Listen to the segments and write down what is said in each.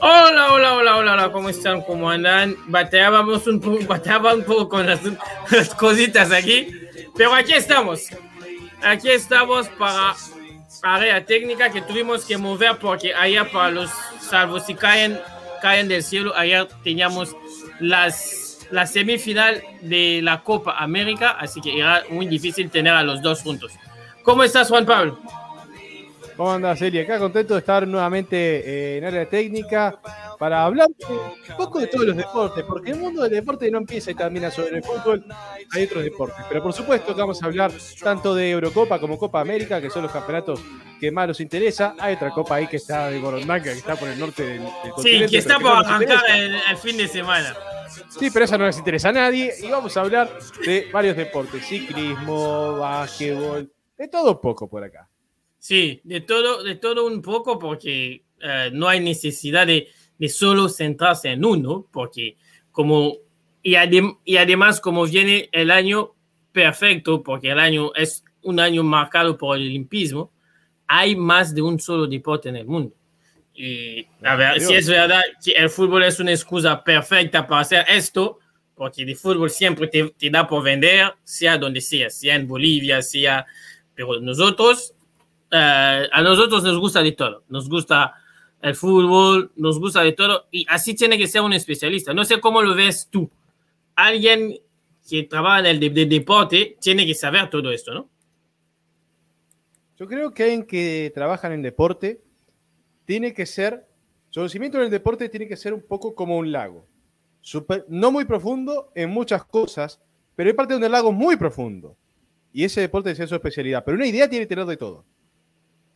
Hola, hola, hola, hola, hola, ¿cómo están? ¿Cómo andan? Bateábamos un poco, bateaba un poco con las, las cositas aquí, pero aquí estamos. Aquí estamos para área técnica que tuvimos que mover porque allá para los salvos si caen, caen del cielo, ayer teníamos las, la semifinal de la Copa América, así que era muy difícil tener a los dos juntos. ¿Cómo estás, Juan Pablo? ¿Cómo andas, Celia? Acá contento de estar nuevamente eh, en área técnica para hablar un poco de todos los deportes, porque el mundo del deporte no empieza y termina sobre el fútbol, hay otros deportes. Pero por supuesto que vamos a hablar tanto de Eurocopa como Copa América, que son los campeonatos que más nos interesa. Hay otra copa ahí que está de Borondanca, que está por el norte del, del Sí, que está por arrancar el, el fin de semana. Sí, pero esa no les interesa a nadie. Y vamos a hablar de varios deportes: ciclismo, básquetbol, de todo poco por acá. Sí, de todo, de todo un poco, porque uh, no hay necesidad de, de, solo centrarse en uno, porque como, y, adem, y además como viene el año perfecto, porque el año es un año marcado por el olimpismo, hay más de un solo deporte en el mundo. Y a ver, si es verdad que el fútbol es una excusa perfecta para hacer esto, porque el fútbol siempre te, te da por vender, sea donde sea, sea en Bolivia, sea... Pero nosotros Uh, a nosotros nos gusta de todo. Nos gusta el fútbol, nos gusta de todo. Y así tiene que ser un especialista. No sé cómo lo ves tú. Alguien que trabaja en el de, de deporte tiene que saber todo esto, ¿no? Yo creo que alguien que trabaja en el deporte tiene que ser, su conocimiento en el deporte tiene que ser un poco como un lago. No muy profundo en muchas cosas, pero hay parte donde el lago es muy profundo. Y ese deporte es su especialidad. Pero una idea tiene que tener de todo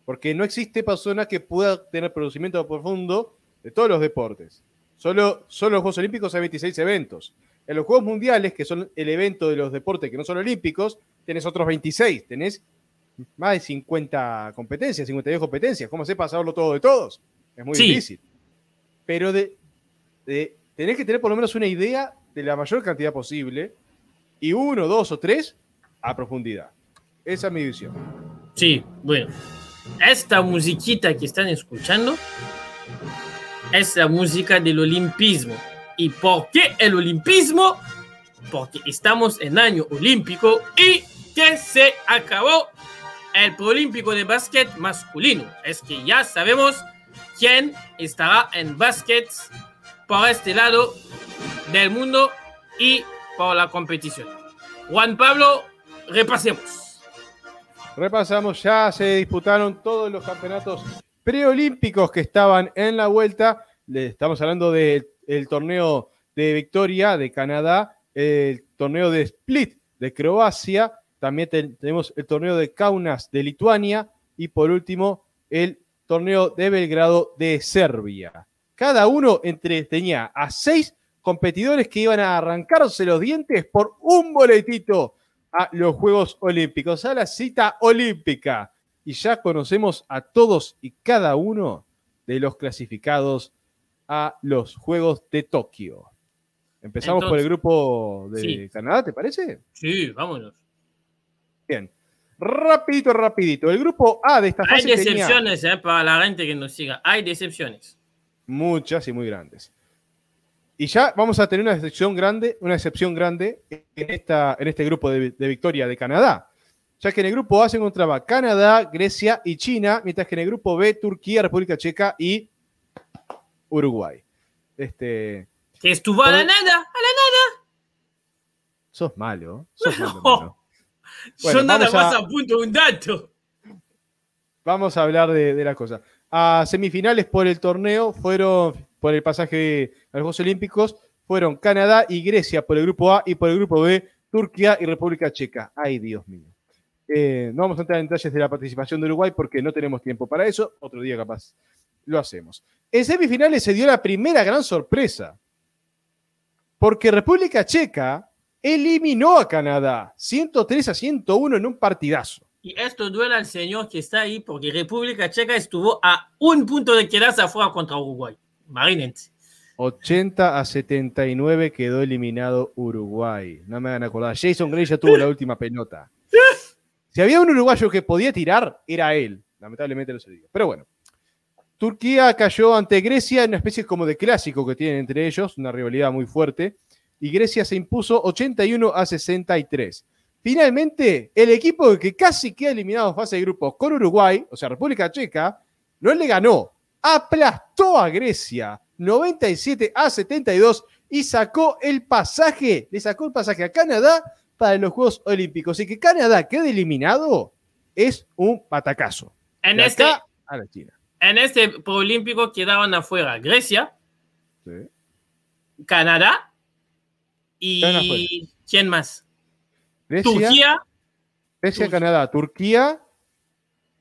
porque no existe persona que pueda tener conocimiento profundo de todos los deportes. Solo, solo los Juegos Olímpicos hay 26 eventos. En los Juegos Mundiales, que son el evento de los deportes que no son olímpicos, tenés otros 26, tenés más de 50 competencias, 52 competencias. ¿Cómo sepas saberlo todo de todos? Es muy sí. difícil. Pero de, de, tenés que tener por lo menos una idea de la mayor cantidad posible y uno, dos o tres a profundidad. Esa es mi visión. Sí, bueno, esta musiquita que están escuchando es la música del olimpismo. ¿Y por qué el olimpismo? Porque estamos en año olímpico y que se acabó el preolímpico de básquet masculino. Es que ya sabemos quién estará en básquet por este lado del mundo y por la competición. Juan Pablo, repasemos. Repasamos, ya se disputaron todos los campeonatos preolímpicos que estaban en la vuelta. Estamos hablando del torneo de Victoria de Canadá, el torneo de Split de Croacia, también te, tenemos el torneo de Kaunas de Lituania y por último el torneo de Belgrado de Serbia. Cada uno entre, tenía a seis competidores que iban a arrancarse los dientes por un boletito a los Juegos Olímpicos, a la cita olímpica. Y ya conocemos a todos y cada uno de los clasificados a los Juegos de Tokio. Empezamos Entonces, por el grupo de sí. Canadá, ¿te parece? Sí, vámonos. Bien. Rapidito, rapidito. El grupo A de esta fase Hay decepciones tenía... eh, para la gente que nos siga. Hay decepciones. Muchas y muy grandes. Y ya vamos a tener una excepción grande, una excepción grande en, esta, en este grupo de, de, victoria de Canadá. Ya que en el grupo A se encontraba Canadá, Grecia y China, mientras que en el grupo B, Turquía, República Checa y Uruguay. Este, que estuvo a la nada, a la nada. Sos malo. Sos no. malo. Bueno, Yo nada más a, apunto un dato. Vamos a hablar de, de las cosas. A semifinales por el torneo fueron por el pasaje a los Juegos Olímpicos fueron Canadá y Grecia por el grupo A y por el grupo B, Turquía y República Checa. Ay, Dios mío. Eh, no vamos a entrar en detalles de la participación de Uruguay porque no tenemos tiempo para eso. Otro día capaz lo hacemos. En semifinales se dio la primera gran sorpresa. Porque República Checa eliminó a Canadá 103 a 101 en un partidazo. Y esto duele al señor que está ahí porque República Checa estuvo a un punto de quedarse afuera contra Uruguay. Imagínense. 80 a 79 quedó eliminado Uruguay. No me hagan acordar. Jason Gray ya tuvo la última pelota. Si había un uruguayo que podía tirar, era él. Lamentablemente no se dio. Pero bueno. Turquía cayó ante Grecia en una especie como de clásico que tienen entre ellos, una rivalidad muy fuerte. Y Grecia se impuso 81 a 63. Finalmente, el equipo que casi queda eliminado en fase de grupos con Uruguay, o sea, República Checa, no le ganó. Aplastó a Grecia 97 a 72 y sacó el pasaje, le sacó el pasaje a Canadá para los Juegos Olímpicos. Y que Canadá quede eliminado es un patacazo. En este, a la China. En este Olímpico quedaban afuera Grecia, Canadá y ¿quién más? Turquía. Grecia, Canadá, Turquía,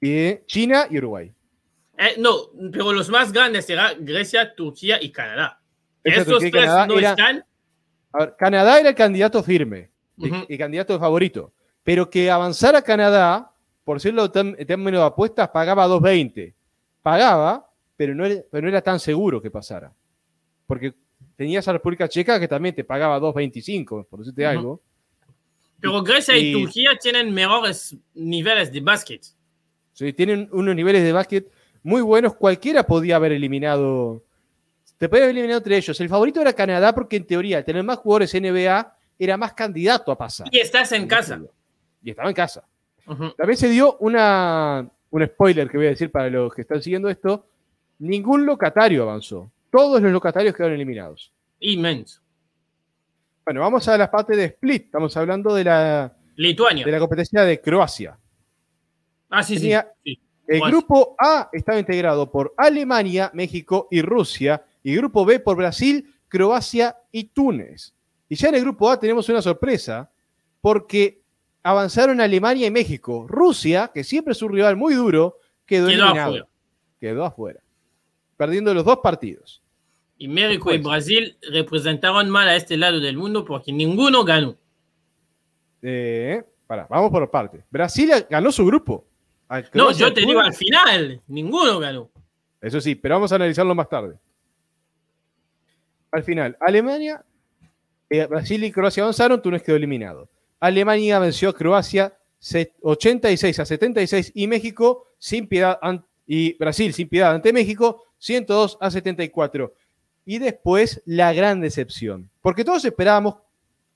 y China y Uruguay. Eh, no, pero los más grandes serán Grecia, Turquía y Canadá. Estos tres no están. Canadá era el candidato firme, el, candidato favorito. Pero que avanzara Canadá, por decirlo en términos de apuestas, pagaba 2.20. Pagaba, pero no, era, pero no era tan seguro que pasara. Porque tenías a República Checa que también te pagaba 2.25, por decirte algo. Pero Grecia y, Turquía tienen mejores niveles de básquet. Sí, tienen unos niveles de básquet muy buenos. Cualquiera podía haber eliminado. Te podía haber eliminado entre ellos. El favorito era Canadá porque en teoría tener más jugadores NBA era más candidato a pasar. Y estás en casa. Y estaba en casa. También se dio una, un spoiler que voy a decir para los que están siguiendo esto. Ningún locatario avanzó. Todos los locatarios quedaron eliminados. Inmenso. Bueno, vamos a la parte de Split. Estamos hablando de la, Lituania. De la competencia de Croacia. Ah, sí, sí. El grupo A estaba integrado por Alemania, México y Rusia, y grupo B por Brasil, Croacia y Túnez. Y ya en el grupo A tenemos una sorpresa, porque avanzaron Alemania y México. Rusia, que siempre es un rival muy duro, quedó, eliminado. Afuera. Quedó afuera, perdiendo los dos partidos. Y México y Brasil representaron mal a este lado del mundo porque ninguno ganó. Eh, para, vamos por parte. Brasil ganó su grupo. No, yo te digo al final, ninguno ganó. Eso sí, pero vamos a analizarlo más tarde. Al final, Alemania, eh, Brasil y Croacia avanzaron, Túnez quedó eliminado. Alemania venció a Croacia 86 a 76 y México sin piedad y Brasil sin piedad ante México 102 a 74. Y después la gran decepción, porque todos esperábamos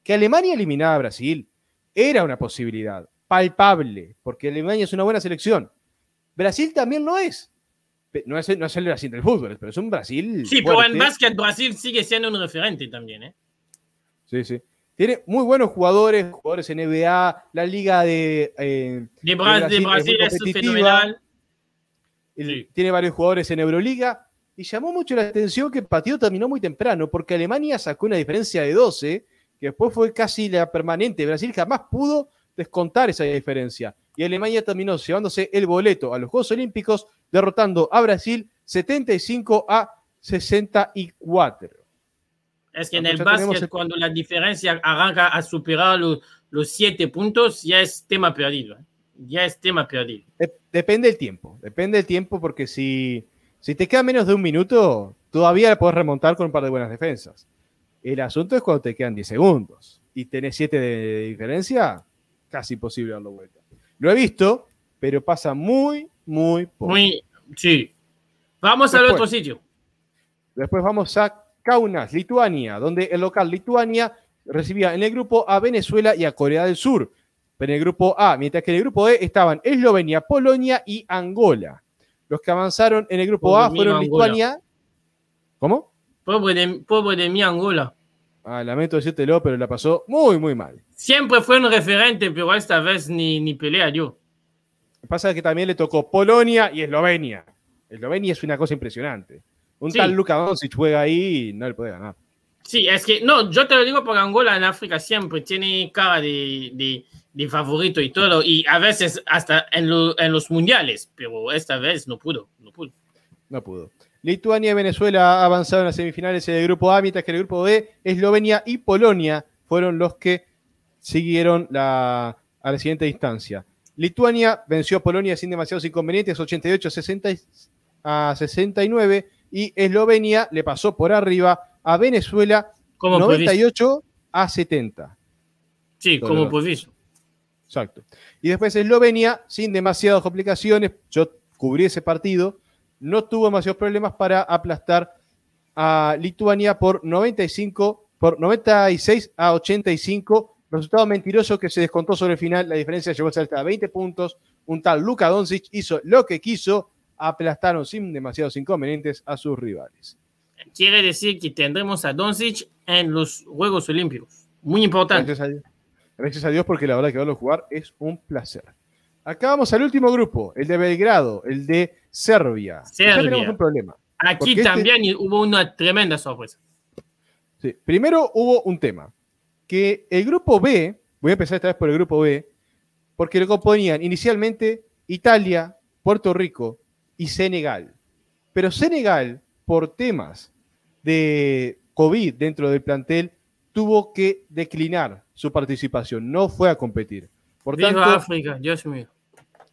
que Alemania eliminara a Brasil. Era una posibilidad palpable, porque Alemania es una buena selección. Brasil también lo es. No es, no es el Brasil del fútbol, pero es un Brasil. Sí, pero en básquet Brasil sigue siendo un referente también. ¿eh? Sí, sí. Tiene muy buenos jugadores, jugadores en NBA, la liga de, eh, de, Brasil, es, fenomenal. Tiene varios jugadores en Euroliga. Y llamó mucho la atención que el partido terminó muy temprano, porque Alemania sacó una diferencia de 12, que después fue casi la permanente. Brasil jamás pudo descontar esa diferencia. Y Alemania terminó llevándose el boleto a los Juegos Olímpicos, derrotando a Brasil 75 a 64. Es que en el básquet, cuando la diferencia arranca a superar los, los siete puntos, ya es tema perdido. ¿eh? Ya es tema perdido. depende del tiempo. Depende del tiempo, porque si, si te queda menos de un minuto, todavía puedes remontar con un par de buenas defensas. El asunto es cuando te quedan 10 segundos y tenés 7 de diferencia, casi imposible darlo vuelta. Lo he visto, pero pasa muy, muy poco. Muy, sí. Vamos al otro sitio. Después vamos a Kaunas, Lituania, donde el local Lituania recibía en el grupo a Venezuela y a Corea del Sur. En el grupo A, mientras que en el grupo E estaban Eslovenia, Polonia y Angola. Los que avanzaron en el grupo A fueron Lituania. ¿Cómo? Pobre de, mi Angola. Ah, lamento decírtelo, pero la pasó muy, muy mal. Siempre fue un referente, pero esta vez ni, ni pelea yo. Pasa que también le tocó Polonia y Eslovenia. Eslovenia es una cosa impresionante. Un tal Luka Doncic juega ahí y no le puede ganar. Sí, es que, no, yo te lo digo porque Angola en África siempre tiene cara de, de, favorito y todo, y a veces hasta en, en, los mundiales, pero esta vez no pudo, no pudo. No pudo. Lituania y Venezuela avanzaron a semifinales en el grupo A, mientras que en el grupo B, Eslovenia y Polonia fueron los que siguieron a la siguiente instancia. Lituania venció a Polonia sin demasiados inconvenientes, 88 a, 69, y Eslovenia le pasó por arriba a Venezuela Como 98 a 70. Sí, Todo como previsto. Exacto. Y después Eslovenia, sin demasiadas complicaciones, yo cubrí ese partido, no tuvo demasiados problemas para aplastar a Lituania por 95, por 96 a 85. Resultado mentiroso que se descontó sobre el final. La diferencia llegó a ser hasta 20 puntos. Un tal Luka Doncic hizo lo que quiso. Aplastaron sin demasiados inconvenientes a sus rivales. Quiere decir que tendremos a Doncic en los Juegos Olímpicos. Muy importante. Gracias a Dios. Gracias a Dios, porque la verdad que verlo jugar es un placer. Acá vamos al último grupo, el de Belgrado, el de Serbia. Serbia. tenemos un problema. Aquí este- también hubo una tremenda sorpresa. Sí. Primero hubo un tema, que el grupo B, voy a empezar esta vez por el grupo B, porque lo componían inicialmente Italia, Puerto Rico y Senegal. Pero Senegal, por temas de COVID dentro del plantel, tuvo que declinar su participación, no fue a competir. Por Viva tanto, África, mío.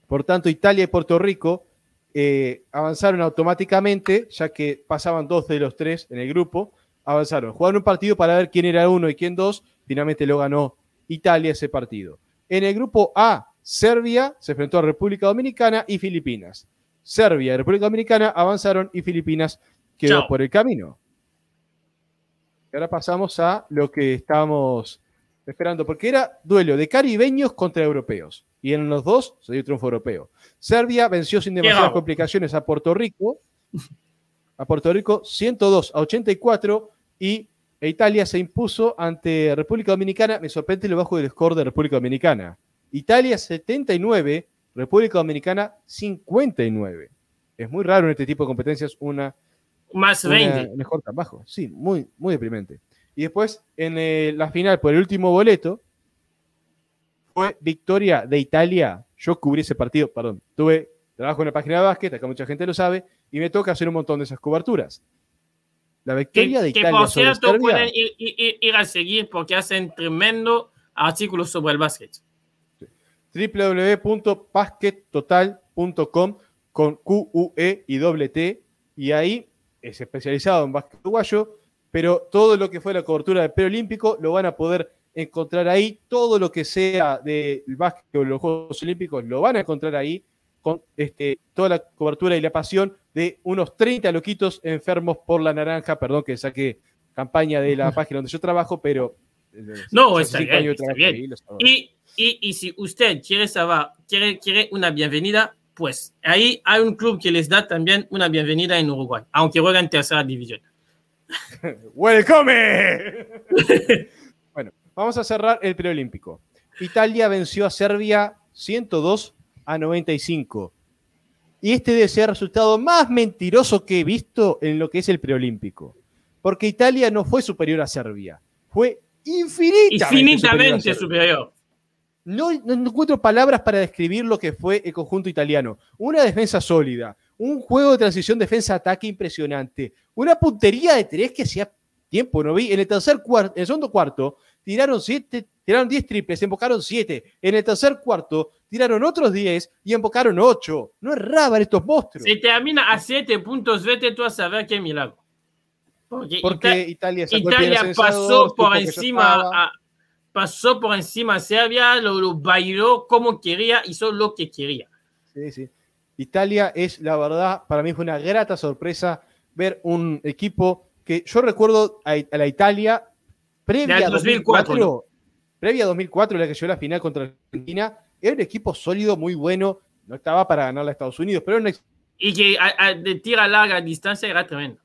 Por tanto, Italia y Puerto Rico eh, avanzaron automáticamente, ya que pasaban dos de los tres en el grupo, avanzaron. Jugaron un partido para ver quién era uno y quién dos, finalmente lo ganó Italia ese partido. En el grupo A, Serbia se enfrentó a República Dominicana y Filipinas. Serbia y República Dominicana avanzaron y Filipinas quedó Chao. por el camino. Y ahora pasamos a lo que estábamos esperando, porque era duelo de caribeños contra europeos. Y en los dos se dio triunfo europeo. Serbia venció sin demasiadas complicaciones a Puerto Rico. A Puerto Rico 102 a 84 y e Italia se impuso ante República Dominicana. Me sorprende lo bajo del score de República Dominicana. Italia 79, República Dominicana 59. Es muy raro en este tipo de competencias una Más una- 20. un score tan bajo. Sí, muy, muy deprimente. Y después, en eh, la final, por el último boleto, fue victoria de Italia. Yo cubrí ese partido, perdón. Tuve trabajo en la página de básquet, acá mucha gente lo sabe, y me toca hacer un montón de esas coberturas. La Que, victoria de que Italia por sobre cierto Serbia, pueden ir, ir- ir a seguir porque hacen tremendo artículos sobre el básquet. www.baskettotal.com con Q, U, E y doble T. Y ahí es especializado en básquet uruguayo, pero todo lo que fue la cobertura del preolímpico lo van a poder encontrar ahí. Todo lo que sea del básquet o los Juegos Olímpicos lo van a encontrar ahí con este, toda la cobertura y la pasión de unos 30 loquitos enfermos por la naranja. Perdón que saqué campaña de la página donde yo trabajo, pero... eh, No, está bien, está ahí. Y, y, y si usted quiere saber, quiere, quiere una bienvenida, pues ahí hay un club que les da también una bienvenida en Uruguay, aunque juega en tercera división. ¡Welcome! bueno, vamos a cerrar el preolímpico. Italia venció a Serbia 102 a 95. Y este debe ser el resultado más mentiroso que he visto en lo que es el preolímpico. Porque Italia no fue superior a Serbia. Fue infinitamente, Infinitamente superior. No, no encuentro palabras para describir lo que fue el conjunto italiano. Una defensa sólida, un juego de transición defensa-ataque impresionante, una puntería de tres que hacía tiempo no vi. En el tercer cuarto, en el segundo cuarto, tiraron siete, tiraron 10 triples, embocaron 7. En el tercer cuarto, tiraron otros 10 y embocaron 8. No erraban estos monstruos. Si termina a 7 puntos, vete tú a saber qué milagro. Porque, porque Ita- Italia, Italia pasó por encima a, pasó por encima a Serbia, lo, lo bailó como quería, hizo lo que quería. Sí, sí. Italia es, la verdad, para mí fue una grata sorpresa ver un equipo que yo recuerdo a, a la Italia previa a 2004, 2004, previa a 2004, la que llegó a la final contra Argentina, era un equipo sólido, muy bueno, no estaba para ganar a Estados Unidos, pero era Y que a- a- de tira a larga distancia era tremendo.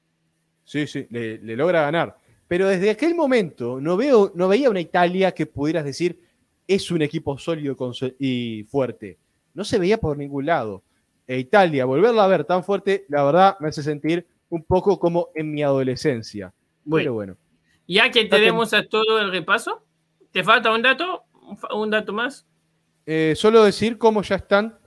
sí, sí, le, le logra ganar. Pero desde aquel momento no, veo, no veía una Italia que pudieras decir es un equipo sólido y fuerte. No se veía por ningún lado. E Italia, volverla a ver tan fuerte, la verdad me hace sentir un poco como en mi adolescencia. Bueno, Pero bueno, ya que tenemos a todo el repaso, ¿te falta un dato? ¿Un fa- ¿Un dato más? Eh, solo decir cómo ya están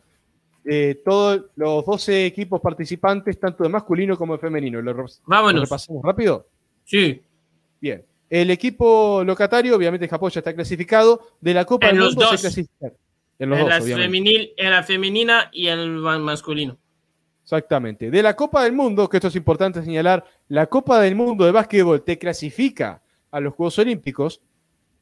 eh, todos los 12 equipos participantes, tanto de masculino como de femenino. ¿Lo, re- lo Vámonos. repasamos rápido? Sí. Bien. El equipo locatario, obviamente Japón ya está clasificado. De la Copa En del los Mundo dos. se clasifica. En los En, dos, obviamente. femenil, en la femenina y el ma- masculino. Exactamente. De la Copa del Mundo, que esto es importante señalar, la Copa del Mundo de básquetbol te clasifica a los Juegos Olímpicos.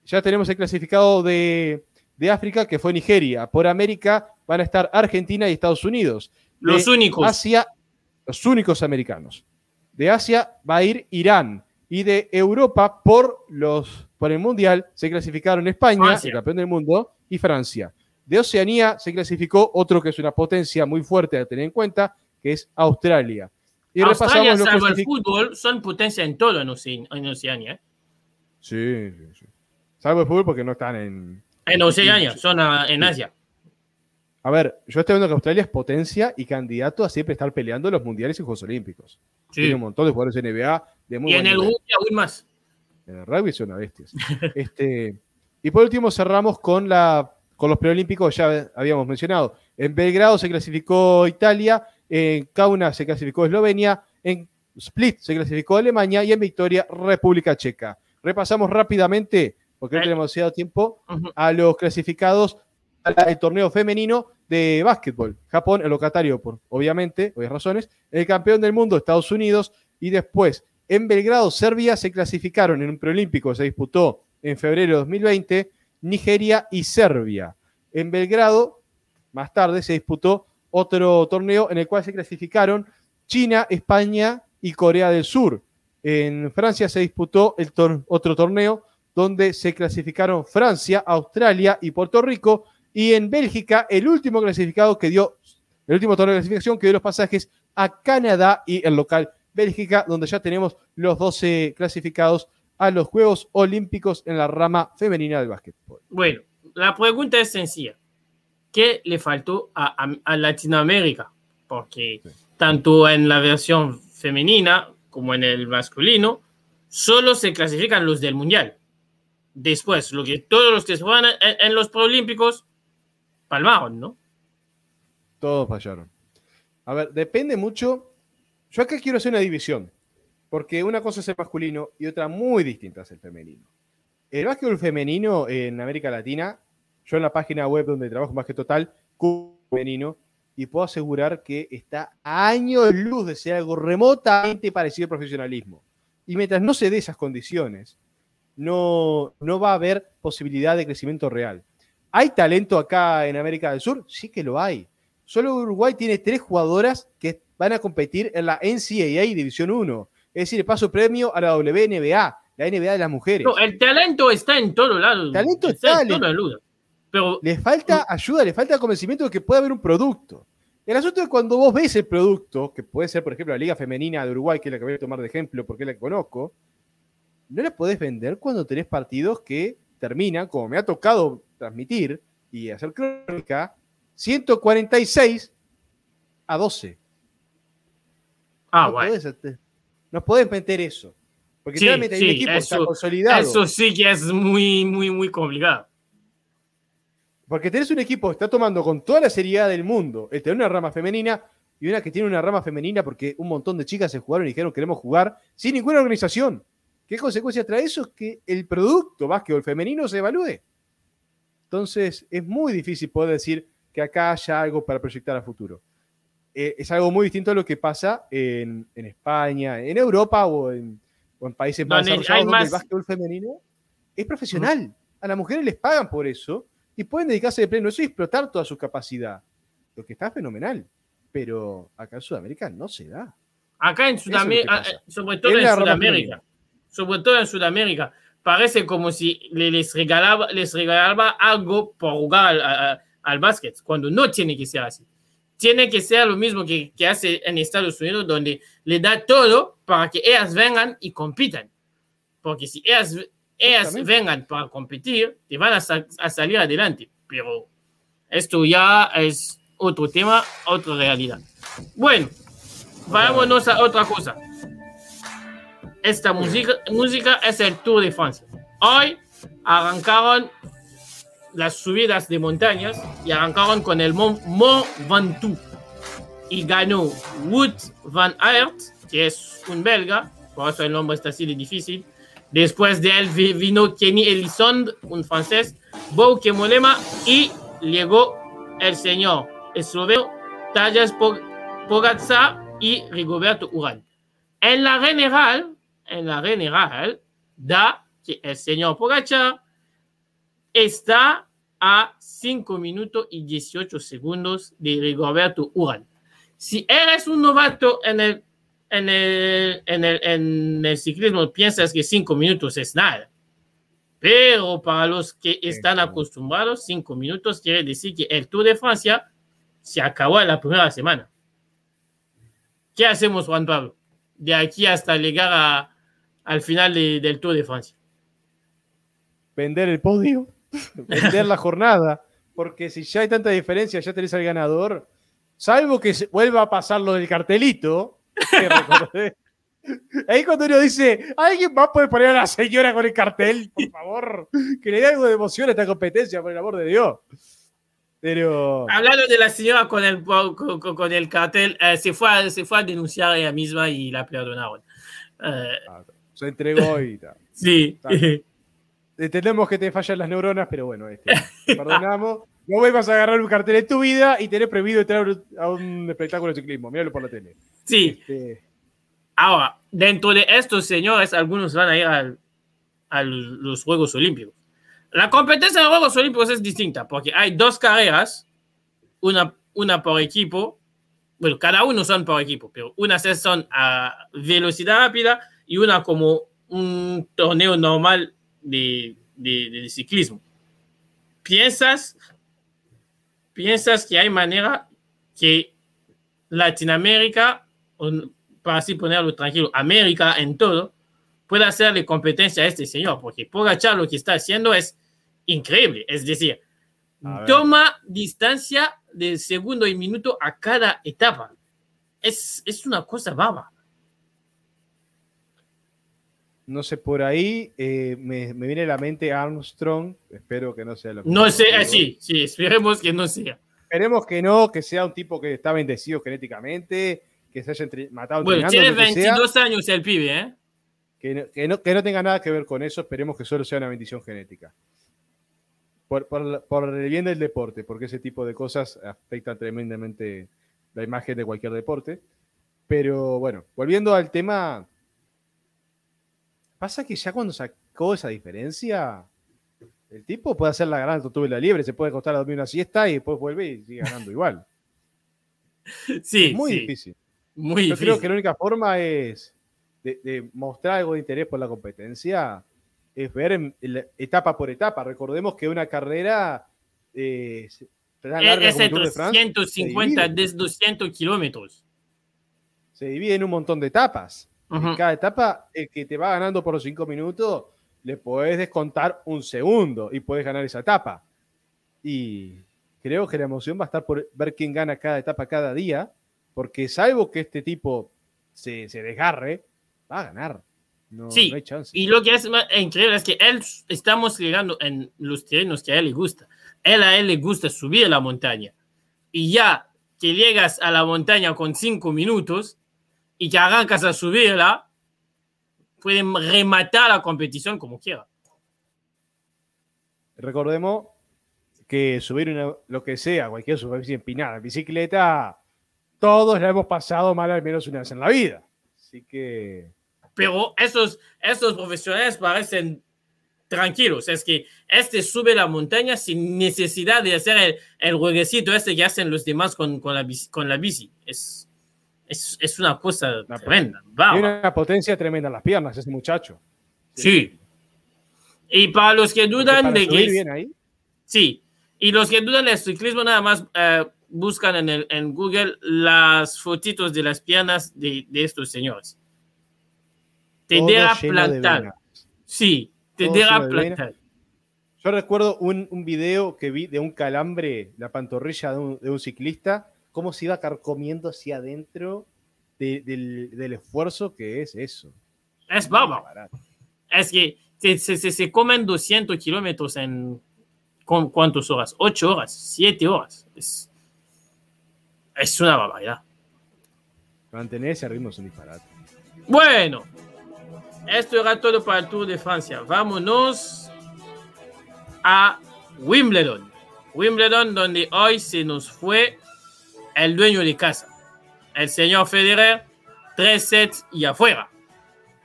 Ya tenemos el clasificado de, África, que fue Nigeria. Por América van a estar Argentina y Estados Unidos. Los únicos. Asia, los únicos americanos. De Asia va a ir Irán. Y de Europa, por, los, por el Mundial, se clasificaron España, el campeón del mundo, y Francia. De Oceanía se clasificó otro que es una potencia muy fuerte a tener en cuenta, que es Australia. Y Australia, salvo el fútbol, son potencia en todo en, Oceania. ¿eh? Sí, sí, sí. Salvo el fútbol porque no están en... En Oceania, son en Asia. A ver, yo estoy viendo que Australia es potencia y candidato a siempre estar peleando los mundiales y Juegos Olímpicos. Tiene un montón de jugadores de NBA de Y en el rugby aún más. En el rugby son bestias. este, y por último cerramos con, la, con los preolímpicos, ya habíamos mencionado. En Belgrado se clasificó Italia, en Kauna se clasificó Eslovenia, en Split se clasificó Alemania y en Victoria República Checa. Repasamos rápidamente, porque no tenemos demasiado tiempo, a los clasificados al torneo femenino de básquetbol. Japón, el locatario, por obviamente, obvias razones, el campeón del mundo, Estados Unidos, y después en Belgrado, Serbia, se clasificaron en un preolímpico, se disputó en febrero de 2020, Nigeria y Serbia. En Belgrado, más tarde, se disputó otro torneo en el cual se clasificaron China, España y Corea del Sur. En Francia se disputó otro torneo donde se clasificaron Francia, Australia y Puerto Rico. Y en Bélgica, el último clasificado que dio, el último torneo de clasificación que dio los pasajes a Canadá y el local Bélgica, donde ya tenemos los 12 clasificados a los Juegos Olímpicos en la rama femenina del básquetbol. Bueno, la pregunta es sencilla. ¿Qué le faltó a, Latinoamérica? Porque tanto en la versión femenina como en el masculino, solo se clasifican los del Mundial. Después, lo que, todos los que se van en, los Proolímpicos palmaron, ¿no? Todos fallaron. A ver, depende mucho. Yo acá quiero hacer una división, porque una cosa es el masculino y otra muy distinta es el femenino. El básquetbol femenino en América Latina, yo en la página web donde trabajo más que total, femenino, y puedo asegurar que está a años luz de ser algo remotamente parecido al profesionalismo. Y mientras no se dé esas condiciones, no, no va a haber posibilidad de crecimiento real. ¿Hay talento acá en América del Sur? Sí que lo hay. Solo Uruguay tiene tres jugadoras que van a competir en la NCAA División 1. Es decir, paso premio a la WNBA, la NBA de las mujeres. el talento está en todos lados. El talento está, en todo pero, le falta ayuda, le falta convencimiento de que puede haber un producto. El asunto es cuando vos ves el producto, que puede ser, por ejemplo, la Liga Femenina de Uruguay, que es la que voy a tomar de ejemplo porque es la que conozco, no la podés vender cuando tenés partidos que terminan, como me ha tocado transmitir y hacer crónica, 146 a 12. Ah, no bueno. no podés meter eso. Porque realmente hay un equipo está consolidado. Eso sí que es muy, muy, muy complicado. Porque tenés un equipo que está tomando con toda la seriedad del mundo el tener una rama femenina y una que tiene una rama femenina porque un montón de chicas se jugaron y dijeron queremos jugar sin ninguna organización. ¿Qué consecuencia trae eso? Es que el producto básquetbol femenino se evalúe. Entonces es muy difícil poder decir que acá haya algo para proyectar a futuro. Eh, es algo muy distinto a lo que pasa en, España, en Europa o en, países más desarrollados donde el básquetbol femenino es profesional. A las mujeres les pagan por eso y pueden dedicarse de pleno eso y explotar toda su capacidad. Lo que está fenomenal. Pero acá en Sudamérica no se da. Acá en Sudamérica, eh, sobre todo en, Sudamérica, sobre todo en Sudamérica, parece como si les regalaba, les regalaba algo por jugar al, básquet, cuando no tiene que ser así. Tiene que ser lo mismo que, que hace en Estados Unidos, donde le da todo para que ellas vengan y compitan. Porque si ellas ellas vengan para competir, te van a, salir adelante. Pero esto ya es otro tema, otra realidad. Bueno, vámonos a otra cosa. Esta música, música es el Tour de Francia. Hoy arrancaron las subidas de montañas y arrancaron con el Mont, Mont Ventoux. Y ganó Wood van Aert, que es un belga, por eso el nombre está así de difícil Después de él vino Kenny Elison, un francés, Bouke Molema y llegó el señor esloveno Tajas Pogacar y Rigoberto Urán. En la general, en la general, da que el señor Pogacar está a 5 minutos y 18 segundos de Rigoberto Urán. Si eres un novato en el, en el, en el, en el ciclismo, piensas que 5 minutos es nada. Pero para los que están acostumbrados, 5 minutos quiere decir que el Tour de Francia se acabó en la primera semana. ¿Qué hacemos, Juan Pablo? De aquí hasta llegar a, al final de, del Tour de Francia. Vender el podio, vender la jornada, porque si ya hay tanta diferencia, ya tenés al ganador, salvo que vuelva a pasar lo del cartelito, que recordé. Ahí cuando uno dice, ¿alguien va a poder poner a la señora con el cartel? Por favor, que le dé algo de emoción a esta competencia, por el amor de Dios. Pero... Hablando de la señora con el, con, con el cartel, eh, se, fue a, se fue a denunciar ella misma y la perdonaron. Eh, ah, se entregó y tal. Sí. Entendemos que te fallan las neuronas, pero bueno, este, perdonamos. No vuelvas a agarrar un cartel en tu vida y tenés prohibido entrar a un espectáculo de ciclismo. Míralo por la tele. Sí. Este, Ahora, dentro de estos señores, algunos van a ir a los Juegos Olímpicos. La competencia de los Juegos Olímpicos es distinta porque hay dos carreras, una, una por equipo, bueno, cada uno son por equipo, pero unas son a velocidad rápida y una como un torneo normal de, de, ciclismo. ¿Piensas, ¿Piensas que hay manera que Latinoamérica para así ponerlo tranquilo, América en todo, puede hacerle competencia a este señor, porque Pogachar lo que está haciendo es increíble, es decir, toma distancia de segundo y minuto a cada etapa. Es, es una cosa baba. No sé, por ahí eh, me, me, viene a la mente Armstrong. Espero que no sea lo que. No sé, sí, sí, esperemos que no sea. Esperemos que no, que sea un tipo que está bendecido genéticamente, que se haya matado. Bueno, tiene 22 años el pibe, ¿eh? Que no, que, no, que no, tenga nada que ver con eso, esperemos que solo sea una bendición genética. Por, por, por, el bien del deporte, porque ese tipo de cosas afectan tremendamente la imagen de cualquier deporte. Pero bueno, volviendo al tema, pasa que ya cuando sacó esa diferencia, el tipo puede hacer la gran tortuga y la liebre, se puede acostar a dormir una siesta y después vuelve y sigue ganando igual. Sí, es muy difícil. Yo creo que la única forma es de, mostrar algo de interés por la competencia, es ver etapa por etapa. Recordemos que una carrera eh, es entre 150 desde 200 kilómetros. Se divide en un montón de etapas. En cada etapa, el que te va ganando por los 5 minutos, le puedes descontar un segundo y puedes ganar esa etapa. Y creo que la emoción va a estar por ver quién gana cada etapa cada día porque salvo que este tipo se, se desgarre, va a ganar. No, sí, hay chance. y lo que es increíble es que él estamos llegando en los terrenos que a él le gusta. Él a él le gusta subir la montaña. Y ya que llegas a la montaña con cinco minutos y que arrancas a subirla, pueden rematar la competición como quiera. Recordemos que subir lo que sea, cualquier superficie empinada, bicicleta, todos la hemos pasado mal al menos una vez en la vida. Así que. Pero esos, esos profesionales parecen tranquilos. Es que este sube la montaña sin necesidad de hacer el, el jueguecito este que hacen los demás con, con, la, con la bici. Es, es, es una cosa tremenda. Tiene una potencia tremenda en las piernas ese muchacho. Sí. Y para los que dudan de que. Bien ahí? Sí. Y los que dudan del ciclismo, nada más. Eh, buscan en, el, en Google las fotitos de las piernas de, de estos señores. Te deja plantar. Sí, te deja plantar. Yo recuerdo un, un, video que vi de un calambre, la pantorrilla de un, de un ciclista, cómo se iba carcomiendo hacia adentro de, del, del, esfuerzo que es eso. Es baba. Es que se, se, se comen 200 kilómetros en ¿con cuántas horas? 8 horas, 7 horas. Es, es una barbaridad. Mantener ese ritmo es un disparate. Bueno, esto era todo para el Tour de Francia. Vámonos a Wimbledon. Wimbledon, donde hoy se nos fue el dueño de casa. el señor Federer, tres sets y afuera.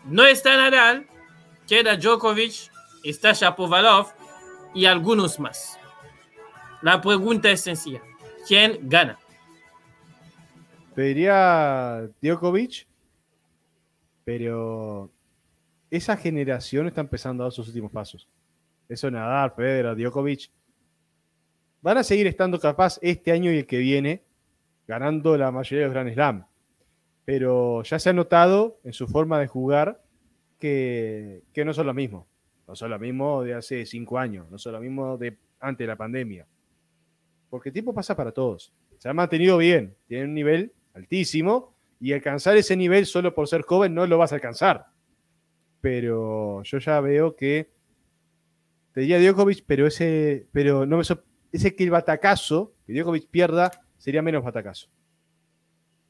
No está Nadal, queda Djokovic, está Shapovalov y algunos más. La pregunta es sencilla. ¿Quién gana? Pediría Djokovic, pero esa generación está empezando a dar sus últimos pasos. Eso Nadal, Federer, Djokovic van a seguir estando capaz este año y el que viene ganando la mayoría de los Grand Slam. Pero ya se ha notado en su forma de jugar que, no son lo mismo. No son lo mismo de hace cinco años, no son lo mismo de antes de la pandemia. Porque tiempo pasa para todos. Se ha mantenido bien, tiene un nivel altísimo y alcanzar ese nivel solo por ser joven no lo vas a alcanzar. Pero yo ya veo que te diría Djokovic, pero ese, pero no me ese que el batacazo, que Djokovic pierda, sería menos batacazo.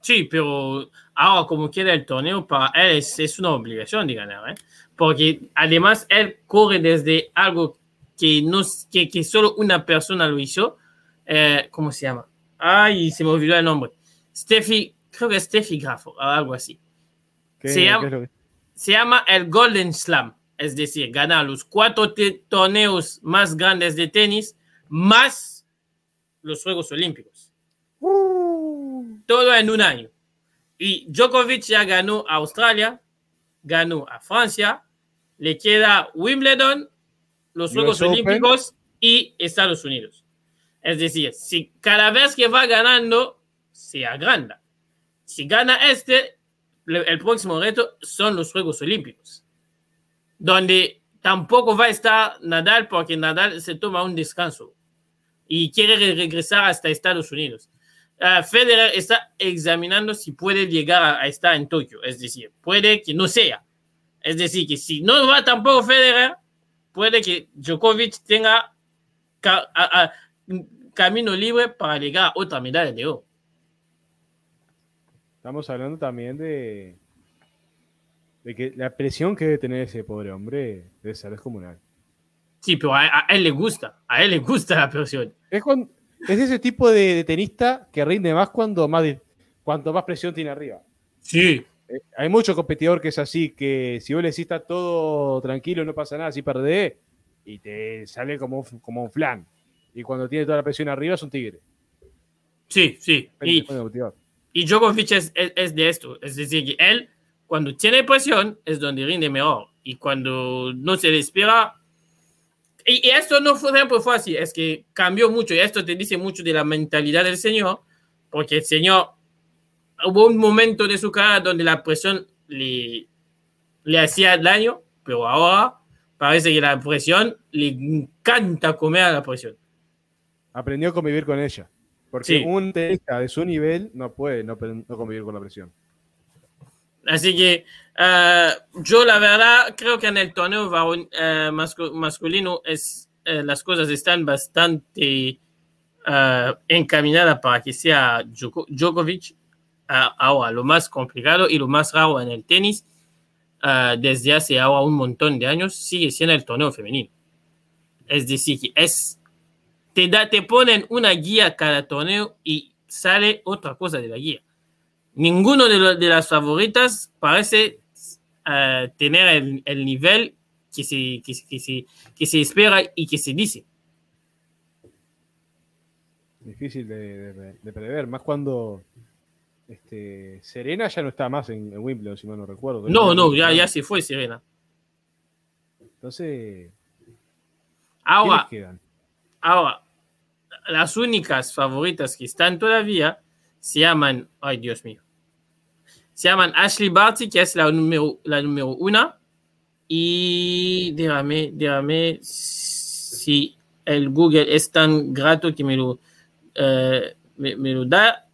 Sí, pero ahora como queda el torneo, para él es, una obligación de ganar, ¿eh? porque además él corre desde algo que, no, que, que solo una persona lo hizo. Eh, ¿Cómo se llama? Ay, se me olvidó el nombre. Steffi, creo que es Steffi Grafo, algo así. Se llama, se llama el Golden Slam, es decir, ganar los cuatro torneos más grandes de tenis más los Juegos Olímpicos. Uh. Todo en un año. Y Djokovic ya ganó a Australia, ganó a Francia, le queda Wimbledon, los Juegos Olímpicos y Estados Unidos. Es decir, si cada vez que va ganando, se agranda. Si gana este, el próximo reto son los Juegos Olímpicos, donde tampoco va a estar Nadal porque Nadal se toma un descanso y quiere regresar hasta Estados Unidos. Uh, Federer está examinando si puede llegar a, estar en Tokio, es decir, puede que no sea. Es decir, que si no va tampoco Federer, puede que Djokovic tenga camino libre para llegar a otra medalla de oro. Estamos hablando también de, de que la presión que debe tener ese pobre hombre debe ser descomunal. Sí, pero a, él le gusta, a él le gusta la presión. Es, es ese tipo de, tenista que rinde más cuando más cuanto más presión tiene arriba. Sí. Eh, hay mucho competidor que es así, que si vos le decís está todo tranquilo, no pasa nada, si perdés, y te sale como, como un flan. Y cuando tiene toda la presión arriba es un tigre. Sí, sí. Y, y Djokovic es, es, de esto. Es decir, que él, cuando tiene presión, es donde rinde mejor. Y cuando no se le espera, y, esto no fue siempre fue así, es que cambió mucho y esto te dice mucho de la mentalidad del Señor, porque el Señor, hubo un momento de su cara donde la presión le, le hacía daño, pero ahora parece que la presión le encanta comer a la presión. Aprendió a convivir con ella, porque un tenista de su nivel no puede no convivir con la presión. Así que eh, yo la verdad creo que en el torneo eh, masculino es, eh, las cosas están bastante encaminadas para que sea Djokovic. ahora, lo más complicado y lo más raro en el tenis desde hace ahora un montón de años sigue siendo el torneo femenino. Es decir, que es, te, da, te ponen una guía cada torneo y sale otra cosa de la guía ninguno de, de las favoritas parece uh, tener el, el, nivel que se, que, que, se, que se espera y que se dice. Difícil de, de, prever, más cuando este, Serena ya no está más en, Wimbledon, si mal no recuerdo. No, no, ya, ya se fue Serena. Entonces, ahora, quedan? ahora, las únicas favoritas que están todavía se llaman, ay Dios mío, se llaman Ashley Barty, que es la número, la número una, y déjame, déjame si el Google es tan grato que me lo, eh, me, lo da.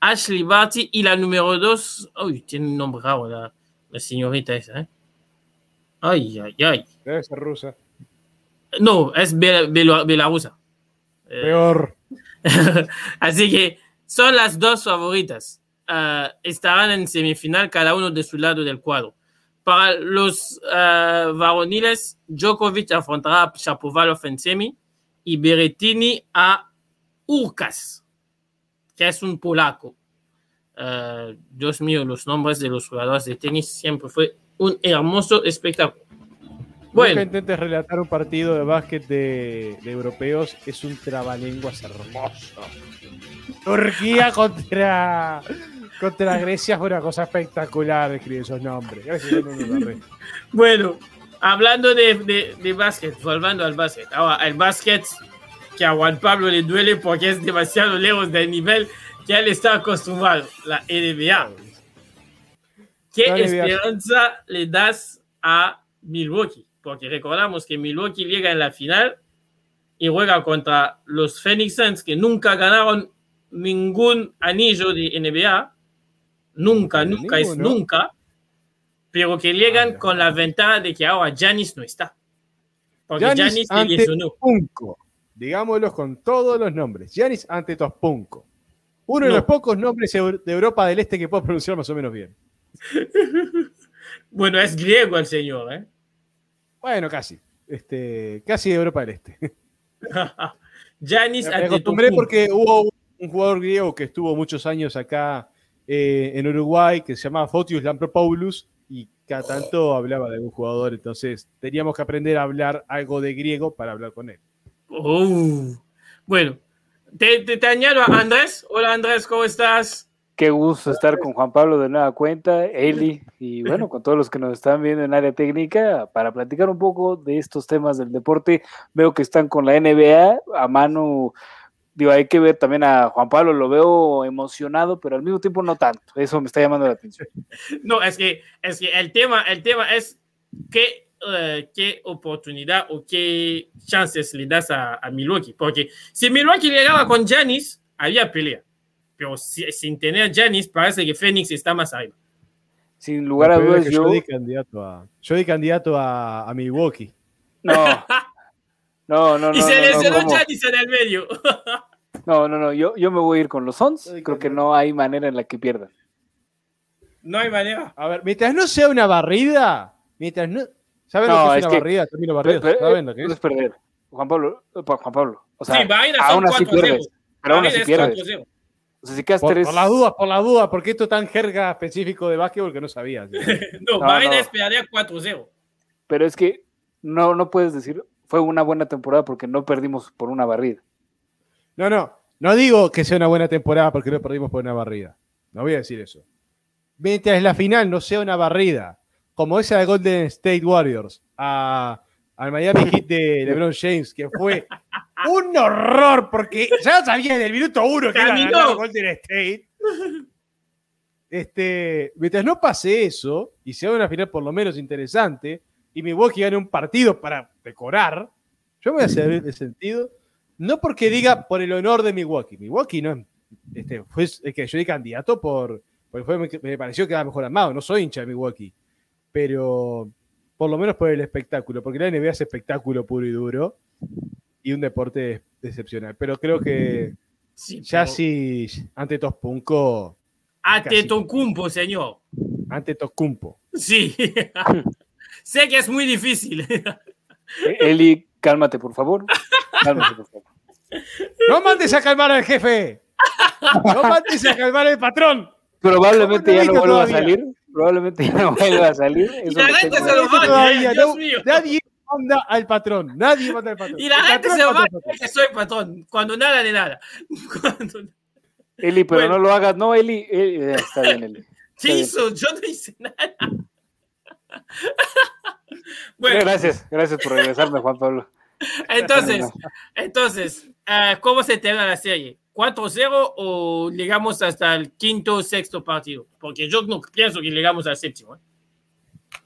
Ashley Barty y la número dos, uy, tiene un nombre raro la, la señorita esa, ¿eh? Ay, ay, ay. Debe ser rusa. No, es belarusa. Peor. Así que son las dos favoritas. Uh, estarán en semifinal cada uno de su lado del cuadro. Para los uh, varoniles, Djokovic afrontará a Shapovalov en semi y Berrettini a Urkas, que es un polaco. Uh, Dios mío, los nombres de los jugadores de tenis siempre fue un hermoso espectáculo. Bueno. Nunca intentes relatar un partido de básquet de, de europeos, es un trabalenguas hermoso. Turquía contra, contra Grecia fue una cosa espectacular escribir esos nombres. bueno, hablando de, de, de, básquet, volviendo al básquet. Ahora, el básquet que a Juan Pablo le duele porque es demasiado lejos del nivel que él está acostumbrado, la NBA. ¿Qué esperanza le das a Milwaukee? Porque recordamos que Milwaukee llega en la final y juega contra los Phoenix Suns que nunca ganaron ningún anillo de NBA. Nunca, nunca es nunca. Pero que llegan con la ventaja de que ahora Janis no está. Porque Janis se lesionó. Digámoslo con todos los nombres. Janis ante Tospunco. Uno de los pocos nombres de Europa del Este que puedo pronunciar más o menos bien. bueno, es griego el señor, ¿eh? Bueno, casi. Este, casi de Europa del Este. Janis Me acostumbré porque hubo un jugador griego que estuvo muchos años acá eh, en Uruguay que se llamaba Fotius Lampropoulos y cada tanto hablaba de un jugador, entonces teníamos que aprender a hablar algo de griego para hablar con él. Oh. Bueno, te, te, añado a Andrés. Hola Andrés, ¿cómo estás? Qué gusto estar con Juan Pablo de nueva cuenta, Eli, y bueno, con todos los que nos están viendo en área técnica para platicar un poco de estos temas del deporte. Veo que están con la NBA a mano. Digo, hay que ver también a Juan Pablo, lo veo emocionado, pero al mismo tiempo no tanto. Eso me está llamando la atención. No, es que, es que el tema, el tema es que eh, qué oportunidad o qué chances le das a, Milwaukee. Porque si Milwaukee llegaba con Janis, había pelea. Pero sin tener Janis, parece que Phoenix está más arriba. Sin lugar a dudas, yo... di candidato a, yo di candidato a, Milwaukee. No. No, no, no. Y se lesionó Janis en el medio. no, no, no. Yo, yo me voy a ir con los Suns. Creo que no hay manera en la que pierdan. No hay manera. A ver, mientras no sea una barrida, mientras no, ¿Saben no, lo que es, una barrida? Termino barrida. ¿Saben lo que es? perder. Juan Pablo, Juan Pablo. O sea, sí, aún así pierdes. Pero aún así pierdes. O sea, si quedas por, tres... por las dudas, por las dudas, porque esto tan jerga específico de básquetbol que no sabías. no, no, no. esperaría 4-0. Pero es que no, no puedes decir fue una buena temporada porque no perdimos por una barrida. No, no. No digo que sea una buena temporada porque no perdimos por una barrida. No voy a decir eso. Mientras la final no sea una barrida como esa de Golden State Warriors a, al Miami Heat de LeBron James, que fue un horror, porque ya sabía desde el minuto uno que era ganar Golden State. Este, mientras no pase eso y sea una final por lo menos interesante y Milwaukee gane un partido para decorar, yo voy a hacer el sentido, no porque diga por el honor de Milwaukee. Milwaukee no este, fue es que yo di candidato por, porque fue, me, me, pareció que era mejor armado, no soy hincha de Milwaukee pero por lo menos por el espectáculo, porque la NBA es espectáculo puro y duro y un deporte excepcional. Pero creo que ya si ante Tospunco. Ante Tocumpo, señor. Ante Tocumpo. Sí. sé que es muy difícil. Eh, Eli, cálmate, por favor. Cálmate, por favor. No mandes a calmar al jefe. No mandes a calmar al patrón. Probablemente ya no vuelva a salir probablemente ya no vuelva a salir. y la gente se lo va Dios mío. Nadie manda al patrón, nadie manda al patrón. Y la gente se lo va que soy patrón, cuando nada de nada. Eli, pero no lo hagas, no, Eli, está bien, Eli. ¿Qué hizo? Yo no hice nada. bueno. Gracias, gracias por regresarme, Juan Pablo. Entonces, entonces, uh, ¿cómo se termina la serie? 4-0 o llegamos hasta el quinto o sexto partido? Porque yo no pienso que llegamos al séptimo. ¿eh?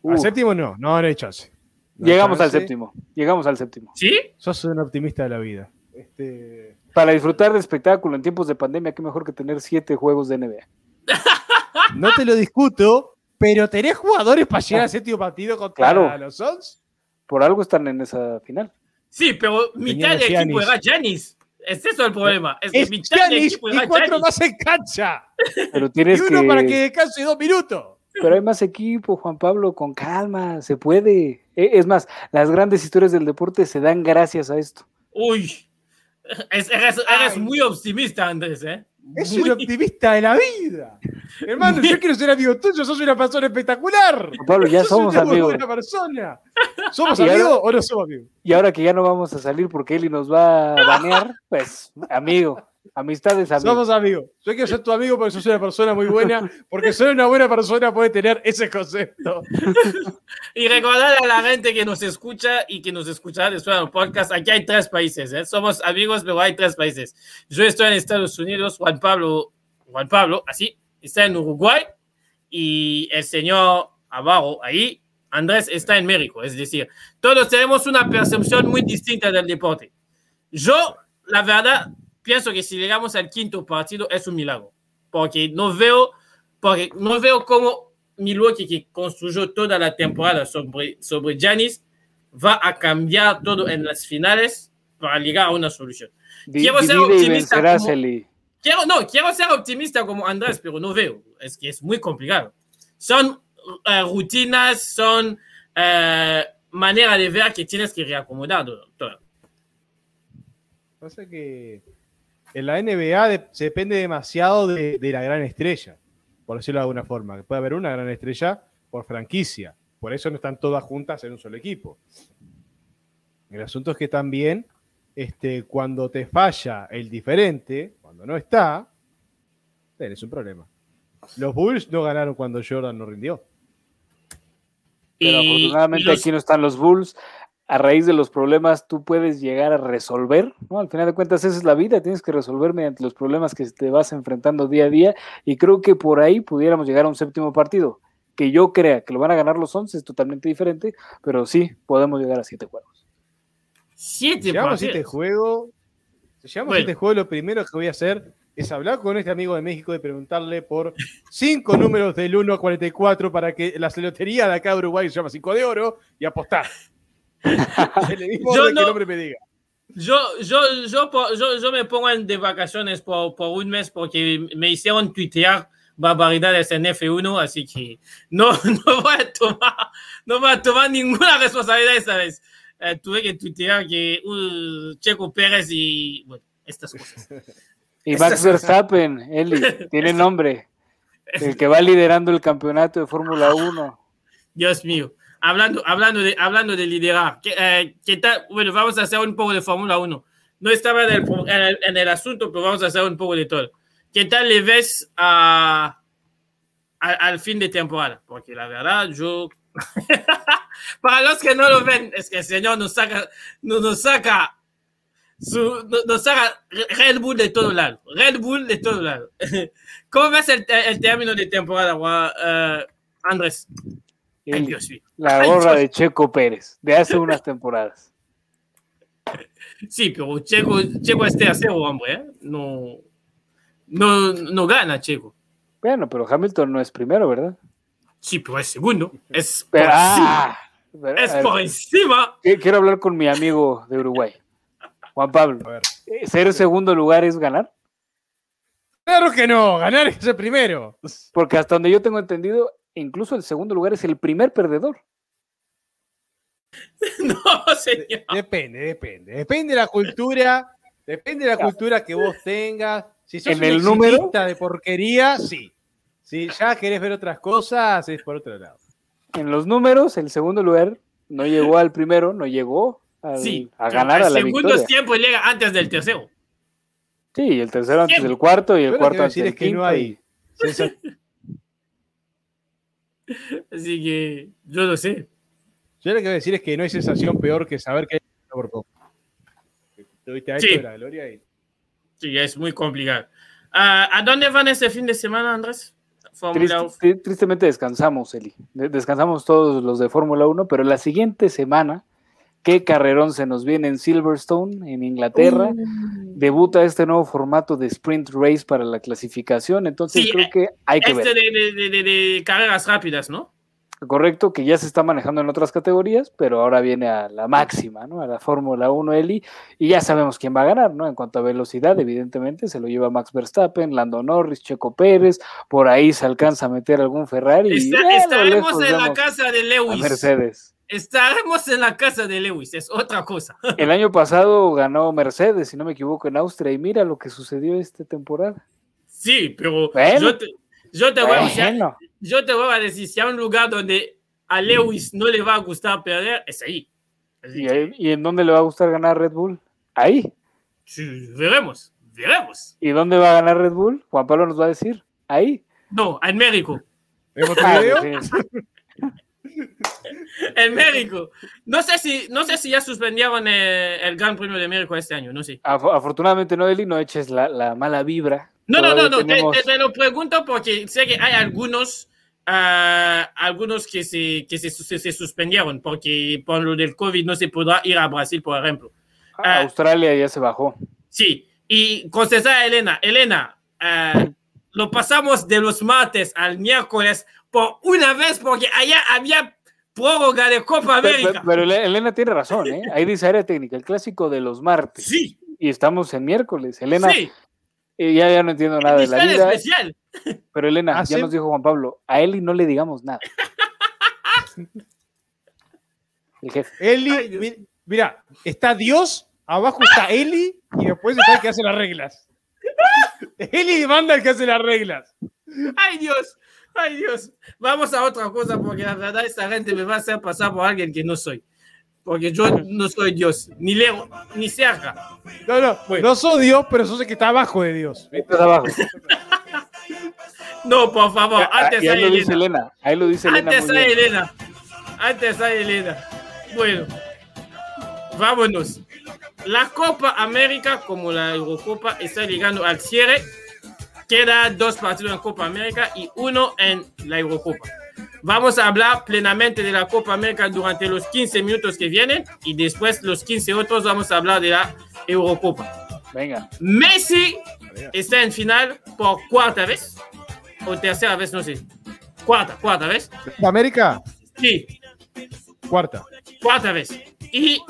Al séptimo no, no, no hay chance. llegamos al séptimo, llegamos al séptimo. ¿Sí? Sos un optimista de la vida. Este... Para disfrutar de espectáculo en tiempos de pandemia, qué mejor que tener siete juegos de NBA. no te lo discuto, pero ¿tenés jugadores para llegar al séptimo partido contra los Suns? Por algo están en esa final. Sí, pero mitad del equipo era Janis. Es eso el problema. Es, es que Giannis y cuatro más en cancha. Pero tienes y uno para que descanse dos minutos. Pero hay más equipo, Juan Pablo, con calma, se puede. E, es más, las grandes historias del deporte se dan gracias a esto. Uy, eres, eres muy optimista, Andrés, ¿eh? Es un optimista de la vida. Hermano, yo quiero ser amigo tuyo, sos una persona espectacular. Pablo, ya Sos somos una amigos. buena persona. ¿Somos ahora- amigos o no somos amigos? Y ahora que ya no vamos a salir porque Eli nos va a banear, pues, amigo, amistades, amigo. Somos amigos. Yo quiero ser tu amigo porque sos una persona muy buena, porque solo una buena persona puede tener ese concepto. Y recordar a la gente que nos escucha y que nos escuchará después del podcast, aquí hay tres países, ¿eh? somos amigos, pero hay tres países. Yo estoy en Estados Unidos, Juan Pablo, Juan Pablo, así, está en Uruguay, y el señor abajo, ahí, Andrés, está en México. Es decir, todos tenemos una percepción muy distinta del deporte. Yo, la verdad, pienso que si llegamos al quinto partido es un milagro, porque no veo, porque no veo cómo Milwaukee, que construyó toda la temporada sobre, sobre Giannis, va a cambiar todo en las finales para llegar a una solución. Quiero ser optimista como-. Quiero, no, quiero ser optimista como Andrés, pero no veo. Es que es muy complicado. Son eh, rutinas, son eh, manera de ver que tienes que reacomodar todo. todo. Pasa que en la NBA de- se depende demasiado de, de la gran estrella, por decirlo de alguna forma. que Puede haber una gran estrella por franquicia. Por eso no están todas juntas en un solo equipo. El asunto es que también, este, cuando te falla el diferente, cuando no está, tenés un problema. Los Bulls no ganaron cuando Jordan no rindió. Pero afortunadamente los- aquí no están los Bulls. A raíz de los problemas tú puedes llegar a resolver, ¿no? Al final de cuentas esa es la vida, tienes que resolver mediante los problemas que te vas enfrentando día a día y creo que por ahí pudiéramos llegar a un séptimo partido. Que yo crea que lo van a ganar los 11 es totalmente diferente, pero sí podemos llegar a siete juegos. siete Si llegamos a partidos. este juego, si llegamos Bueno. a este juego, lo primero que voy a hacer es hablar con este amigo de México y preguntarle por cinco números del 1 a 44 para que la lotería de acá de Uruguay se llama 5 de oro y apostar. En el mismo Yo orden que el no- hombre me diga. Yo, yo, yo, yo, yo me pongo en de vacaciones por, por un mes porque me hicieron tuitear barbaridades en F1, así que no, no, voy, a tomar, no voy a tomar ninguna responsabilidad esta vez. Eh, tuve que tuitear que uh, Checo Pérez y bueno, estas cosas. Y Max Verstappen, Eli, tiene nombre, el que va liderando el campeonato de Fórmula 1. Dios mío. Hablando, hablando, de, hablando de liderar, ¿qué, eh, qué tal? Bueno, vamos a hacer un poco de Fórmula 1. No estaba en el, en, el, en el asunto, pero vamos a hacer un poco de todo. ¿Qué tal le ves a, a- al fin de temporada? Porque la verdad, yo. Para los que no lo ven, es que el señor nos saca, nos, nos saca, su, nos, nos saca Red Bull de todo lado. Red Bull de todo lado. ¿Cómo ves el, el término de temporada, eh, Andrés? Ay, Eli, Dios mío. la Ay, gorra Dios. de Checo Pérez, de hace unas temporadas. Sí, pero Checo, Checo es tercero, hombre. ¿eh? No, no, no gana Checo. Bueno, pero Hamilton no es primero, ¿verdad? Sí, pero es segundo. Es por Pero, encima. ah, pero, Es ver, por encima. quiero hablar con mi amigo de Uruguay, Juan Pablo. A ver. Eh, ¿Ser segundo lugar es ganar? Claro que no, ganar es el primero. Porque hasta donde yo tengo entendido, incluso el segundo lugar es el primer perdedor. No, señor. Depende, depende. Depende de la cultura, depende de la cultura que vos tengas. Si sos En un el número- de porquería, sí. Si ya querés ver otras cosas, es por otro lado. En los números, el segundo lugar no llegó al primero, no llegó al- Sí, a ganar el a la segundo victoria. tiempo llega antes del tercero. Sí, y el tercero antes Siempre. del cuarto y el cuarto antes del es que no quinto. hay Así que yo lo sé. Yo lo que voy a decir es que no hay sensación peor que saber que hay por poco. Tuviste a esto Sí. de la gloria y Sí, es muy complicado. Ah, ¿A dónde van este fin de semana, Andrés? Fórmula Triste- tri- tristemente descansamos, Eli. De- Descansamos todos los de Fórmula 1, pero la siguiente semana, qué carrerón se nos viene en Silverstone, en Inglaterra. Debuta este nuevo formato de sprint race para la clasificación, entonces Sí, creo que hay que Este ver. de, de- de- de- de carreras rápidas, ¿no? Correcto, que ya se está manejando en otras categorías, pero ahora viene a la máxima, ¿no? A la Fórmula 1 Eli, y ya sabemos quién va a ganar, ¿no? En cuanto a velocidad, evidentemente, se lo lleva Max Verstappen, Lando Norris, Checo Pérez, por ahí se alcanza a meter algún Ferrari. Está- estaremos lejos en la casa de a Lewis. Mercedes. Estaremos en la casa de Lewis, es otra cosa. El año pasado ganó Mercedes, si no me equivoco, en Austria, y mira lo que sucedió esta temporada. Sí, pero Bueno. yo te, yo te voy a decir, Bueno, yo te voy a decir, si hay un lugar donde a Lewis no le va a gustar perder, es ahí. ¿y, ahí- y en dónde le va a gustar ganar Red Bull? Ahí. sí, veremos, veremos. ¿Y dónde va a ganar Red Bull? Juan Pablo nos va a decir. Ahí. No, en México. ¿Vemos otro Ah, video? sí, sí. En México. No sé si, no sé si ya suspendieron eh, el Gran Premio de México este año, no sé. Af- afortunadamente, no, Eli, no eches la, la mala vibra. No, no, no, Todavía no, te, tenemos- te- te lo pregunto porque sé que hay algunos, ah, algunos que, se, que se, se- se suspendieron porque por lo del COVID no se podrá ir a Brasil, por ejemplo. Ah, Australia ya se bajó. Sí, y contestar a Elena, Elena, ah, lo pasamos de los martes al miércoles por una vez porque allá había prórroga de Copa Pero, América. pero Ele- Elena tiene razón, ¿eh? Ahí dice área técnica, el clásico de los martes. Sí, Y estamos en miércoles. Elena, sí, eh, ya, ya no entiendo nada de la vida. especial. Pero Elena, ya Hace- nos dijo Juan Pablo, a Eli no le digamos nada. El jefe. Eli, mira, está Dios, abajo está Eli y después está el que hace las reglas. Eli manda el que hace las reglas. Ay Dios, ay Dios. Vamos a otra cosa porque la verdad esta gente me va a hacer pasar por alguien que no soy. Porque yo no soy Dios, ni leo, ni cerca. No, no, Bueno. no sos Dios, pero sos el que está abajo de Dios. Estás abajo. No, por favor, Ah, antes ahí hay lo dice Elena. Elena. Ahí lo dice Elena. Antes hay bien. Elena. Antes hay Elena. Bueno, vámonos. La Copa América, como la Eurocopa, está llegando al cierre. Queda dos partidos en Copa América y uno en la Eurocopa. Vamos a hablar plenamente de la Copa América durante los 15 minutos que vienen y después los 15 otros vamos a hablar de la Eurocopa. Venga. Messi está en final por cuarta vez o tercera vez, no sé. Cuarta, cuarta vez. América, Sí, cuarta. cuarta vez. Y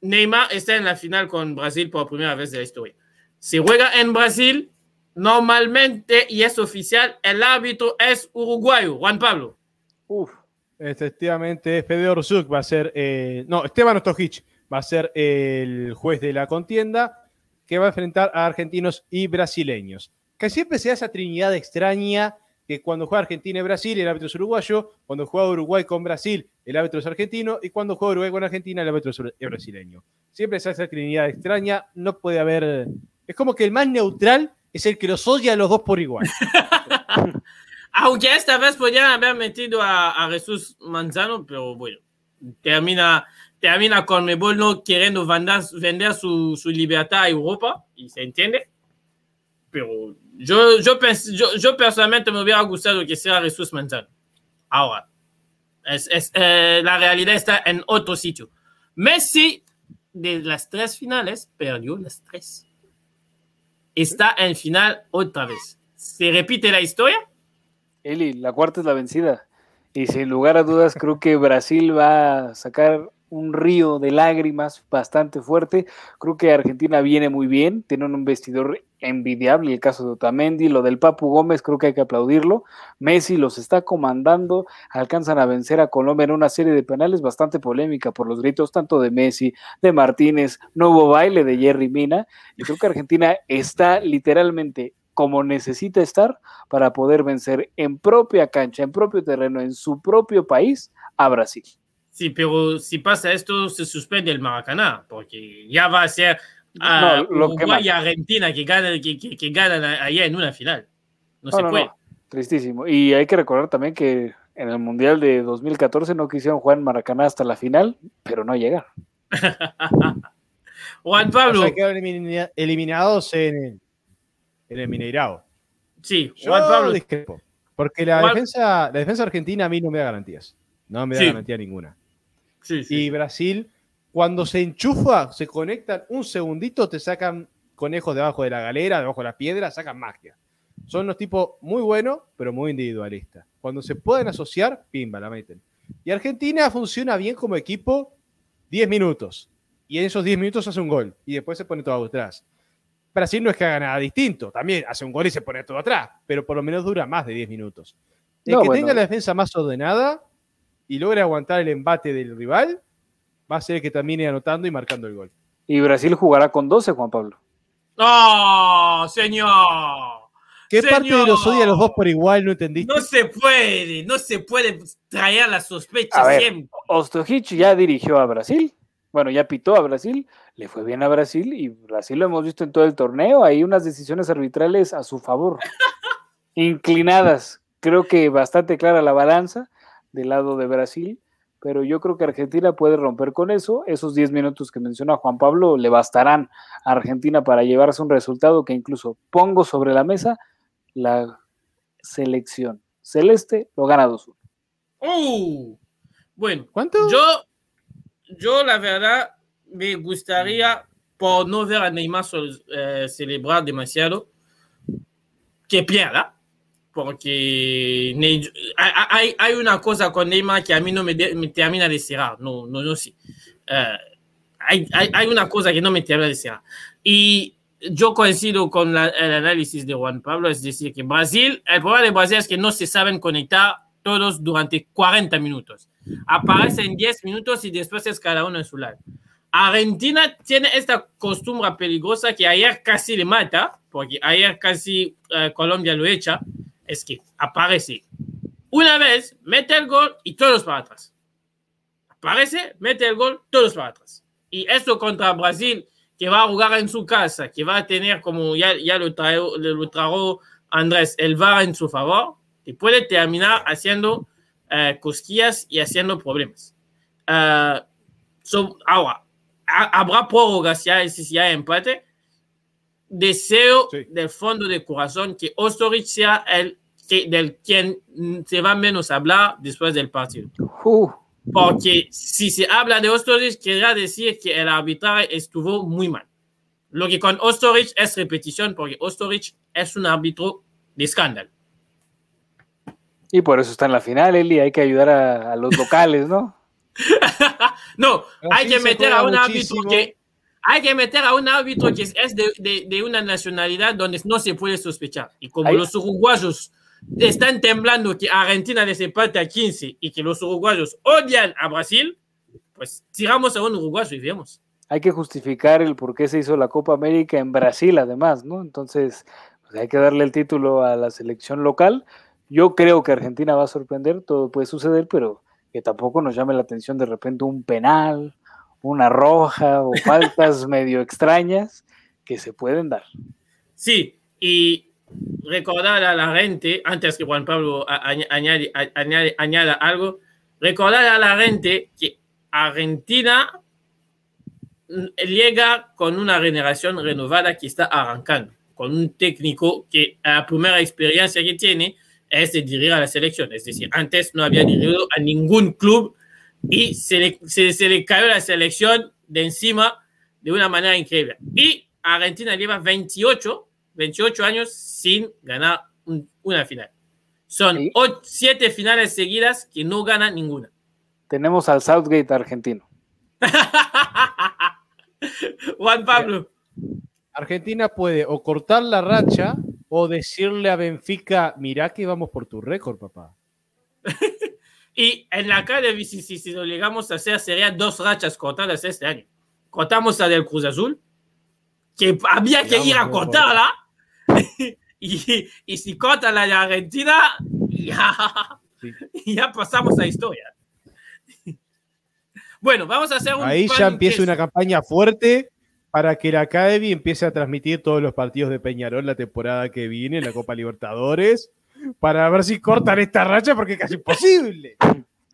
Neymar está en la final con Brasil por primera vez de la historia. Se juega en Brasil, normalmente, y es oficial, el árbitro es uruguayo, Juan Pablo. Uf. Efectivamente, Fedor Zuk va a ser, eh, no, Esteban Ostojic va a ser el juez de la contienda que va a enfrentar a argentinos y brasileños. Que siempre se da esa trinidad extraña que cuando juega Argentina y Brasil el árbitro es uruguayo, cuando juega Uruguay con Brasil el árbitro es argentino y cuando juega Uruguay con Argentina el árbitro es es brasileño. Siempre hace esa trinidad extraña, no puede haber... Es como que el más neutral es el que los odia a los dos por igual. Aunque esta vez podrían haber metido a, a Jesús Manzano, pero bueno, termina, termina con Mebol no queriendo vender, vender su, su libertad a Europa, y se entiende. Pero yo, yo, yo, yo personalmente me hubiera gustado que sea Jesús Manzano. Ahora, es, es, eh, la realidad está en otro sitio. Messi, de las tres finales, perdió las tres. Está en final otra vez. ¿Se repite la historia? Eli, la cuarta es la vencida. Y sin lugar a dudas, creo que Brasil va a sacar un río de lágrimas bastante fuerte. Creo que Argentina viene muy bien, tienen un vestidor envidiable, el caso de Otamendi, lo del Papu Gómez, creo que hay que aplaudirlo. Messi los está comandando, alcanzan a vencer a Colombia en una serie de penales bastante polémica por los gritos tanto de Messi, de Martínez, hubo baile de Jerry Mina, y creo que Argentina está literalmente como necesita estar para poder vencer en propia cancha, en propio terreno, en su propio país a Brasil. Sí, pero si pasa esto, se suspende el Maracaná, porque ya va a ser a No, lo que Uruguay más- y Argentina que ganan, que, que, que ganan allá en una final. No, No, se no, puede. no, tristísimo. Y hay que recordar también que en el Mundial de 2014 no quisieron jugar en Maracaná hasta la final, pero no llegaron. Juan O Pablo, sea, quedaron elimina- eliminados en el, en el Mineirao. sí, Yo Juan Pablo, discrepo. Porque la Juan- defensa, la defensa argentina a mí no me da garantías. No me da Sí. garantía ninguna. Sí, sí. Y Brasil, cuando se enchufa, se conectan un segundito, te sacan conejos debajo de la galera, debajo de la piedra, sacan magia. Son unos tipos muy buenos, pero muy individualistas. Cuando se pueden asociar, pimba, la meten. Y Argentina funciona bien como equipo 10 minutos. Y en esos 10 minutos hace un gol. Y después se pone todo atrás. Brasil no es que haga nada distinto. También hace un gol y se pone todo atrás. Pero por lo menos dura más de 10 minutos. El No, que bueno. tenga la defensa más ordenada y logre aguantar el embate del rival, va a ser el que termine anotando y marcando el gol. Y Brasil jugará con 12, Juan Pablo. ¡Oh, señor! ¿Qué parte de los odia a los dos por igual? ¿No entendiste? No se puede, no se puede traer la sospecha siempre. Ostojic ya dirigió a Brasil. Bueno, ya pitó a Brasil, le fue bien a Brasil y Brasil lo hemos visto en todo el torneo. Hay unas decisiones arbitrales a su favor, inclinadas. Creo que bastante clara la balanza del lado de Brasil pero yo creo que Argentina puede romper con eso. Esos 10 minutos que menciona Juan Pablo le bastarán a Argentina para llevarse un resultado que incluso pongo sobre la mesa la selección celeste lo gana 2-1. Uh, bueno, ¿cuánto? Yo, yo la verdad me gustaría, por no ver a Neymar eh, celebrar demasiado, que pierda porque hay, hay, una cosa con Neymar que a mí no me, me termina de cerrar, no, no, no sé. Uh, hay, hay, hay, una cosa que no me termina de cerrar. Y yo coincido con la, el análisis de Juan Pablo, es decir, que Brasil, el problema de Brasil es que no se saben conectar todos durante 40 minutos. Aparecen 10 minutos y después es cada uno en su lado. Argentina tiene esta costumbre peligrosa que ayer casi le mata, porque ayer casi uh, Colombia lo echa, es que aparece una vez, mete el gol y todos para atrás. Aparece, mete el gol, todos para atrás. Y esto contra Brasil, que va a jugar en su casa, que va a tener, como ya, ya lo, trajo, lo trajo Andrés, el VAR en su favor, y puede terminar haciendo uh, cosquillas y haciendo problemas. So, ahora, habrá prórrogas si hay empate, deseo sí. del fondo de corazón que Ostorich sea el que, del quien se va menos a hablar después del partido. Uh. Porque si se habla de Ostorich, querrá decir que el arbitraje estuvo muy mal. Lo que con Ostorich es repetición, porque Ostorich es un árbitro de escándalo. Y por eso está en la final, Eli. Hay que ayudar a, a los locales, ¿no? no, Así hay que meter a un muchísimo. árbitro que hay que meter a un árbitro que es de, de, de, una nacionalidad donde no se puede sospechar. Y como Ahí. los uruguayos están temblando que Argentina les empate a 15 y que los uruguayos odian a Brasil, pues tiramos a un uruguayo y vemos. Hay que justificar el por qué se hizo la Copa América en Brasil, además, ¿no? Entonces, pues hay que darle el título a la selección local. Yo creo que Argentina va a sorprender, todo puede suceder, pero que tampoco nos llame la atención de repente un penal, una roja o faltas medio extrañas que se pueden dar. Sí, y recordar a la gente, antes que Juan Pablo añade, añade, añada algo, recordar a la gente que Argentina llega con una generación renovada que está arrancando, con un técnico que la primera experiencia que tiene es de dirigir a la selección. Es decir, antes no había dirigido a ningún club y se le, se, se le cayó la selección de encima de una manera increíble. Y Argentina lleva 28, 28 años sin ganar un, una final. Son ¿Sí? 8, 7 finales seguidas que no gana ninguna. Tenemos al Southgate argentino. Juan Pablo. Argentina puede o cortar la racha o decirle a Benfica, mirá que vamos por tu récord, papá. Y en la Academy, si, si, si, lo llegamos a hacer, serían dos rachas cortadas este año. Cortamos la del Cruz Azul, que había que ir a cortarla. y, y, si corta la de Argentina, ya, sí. ya pasamos a historia. bueno, vamos a hacer un. Ahí ya empieza una campaña fuerte para que la Academy empiece a transmitir todos los partidos de Peñarol la temporada que viene, la Copa Libertadores para ver si cortan esta racha porque es casi imposible.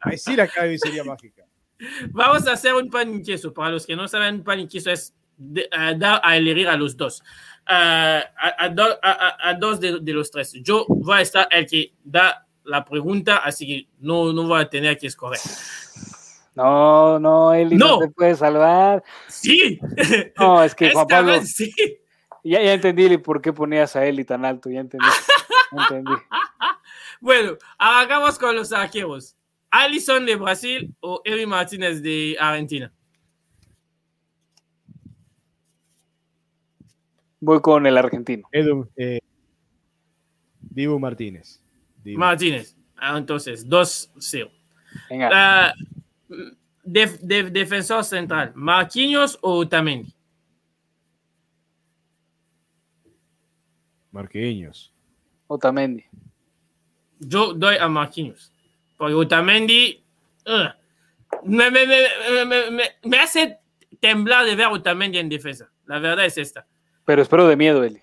A decir acá sería mágica. Vamos a hacer un pan y queso. Para los que no saben, pan y queso es de, uh, dar a elegir a los dos. Uh, a, a, do, a, a, dos de, de, los tres. Yo voy a estar el que da la pregunta, así que no, no voy a tener que escoger. No, no, Eli no, no te puede salvar. Sí. No, es que Juan Pablo. Vez, sí. Ya, ya entendí por qué ponías a Eli tan alto, ya entendí. entendí. bueno, hagamos con los arqueros. Allison de Brasil o Eri Martínez de Argentina. Voy con el argentino. Edu, eh, Dibu Martínez. Dibu. Martínez. Ah, entonces, 2-0. Uh, def, def, defensor central, Marquinhos o Otamendi. Marquinhos. Otamendi. Yo doy a Marquinhos. Porque Otamendi uh, me, me, me, me, hace temblar de ver a Otamendi en defensa. La verdad es esta. Pero espero de miedo, Eli.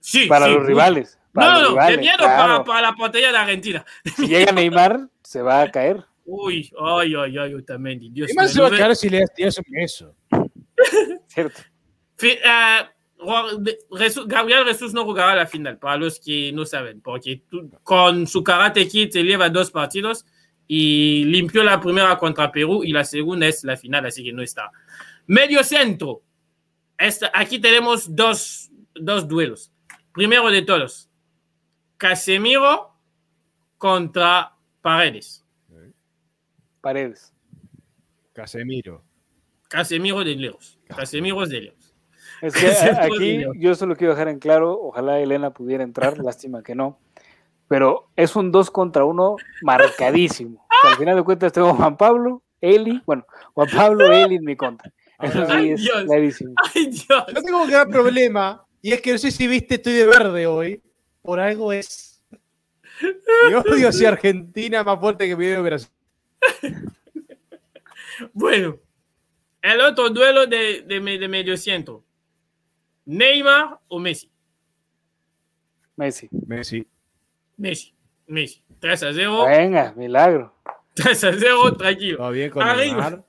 Sí. Para sí, los rivales. Para no, los no, rivales, de miedo claro. para, para, la portería de Argentina. Si llega Neymar, se va a caer. Uy, ay, ay, ay, Otamendi. Dios ¿Qué más se va a caer si le tiras un beso? Cierto. Uh, Gabriel Jesús no jugará la final, para los que no saben, porque tú, con su Karate Kid se lleva dos partidos y limpió la primera contra Perú y la segunda es la final, así que no está. Medio centro. Esta, aquí tenemos dos, dos duelos. Primero de todos, Casemiro contra Paredes. Paredes. Casemiro. Casemiro de Leos. Casemiro es de Leos. Es que aquí yo solo quiero dejar en claro, ojalá Elena pudiera entrar, lástima que no, pero es un 2 contra 1 marcadísimo. O sea, al final de cuentas tengo Juan Pablo, Eli, bueno, Juan Pablo, Eli en mi contra. Eso sí Ay, es Dios. clarísimo. Ay, Dios. Yo tengo un gran problema y es que no sé si viste, estoy de verde hoy. Por algo es. Mi odio hacia Argentina más fuerte que mi a Brasil. Bueno, el otro duelo de, de, de medio centro. Neymar o Messi. Messi. Messi. Messi. Messi. 3 a 0. Venga, milagro. 3 a 0, tranquilo. Todo bien con Arriba. Neymar.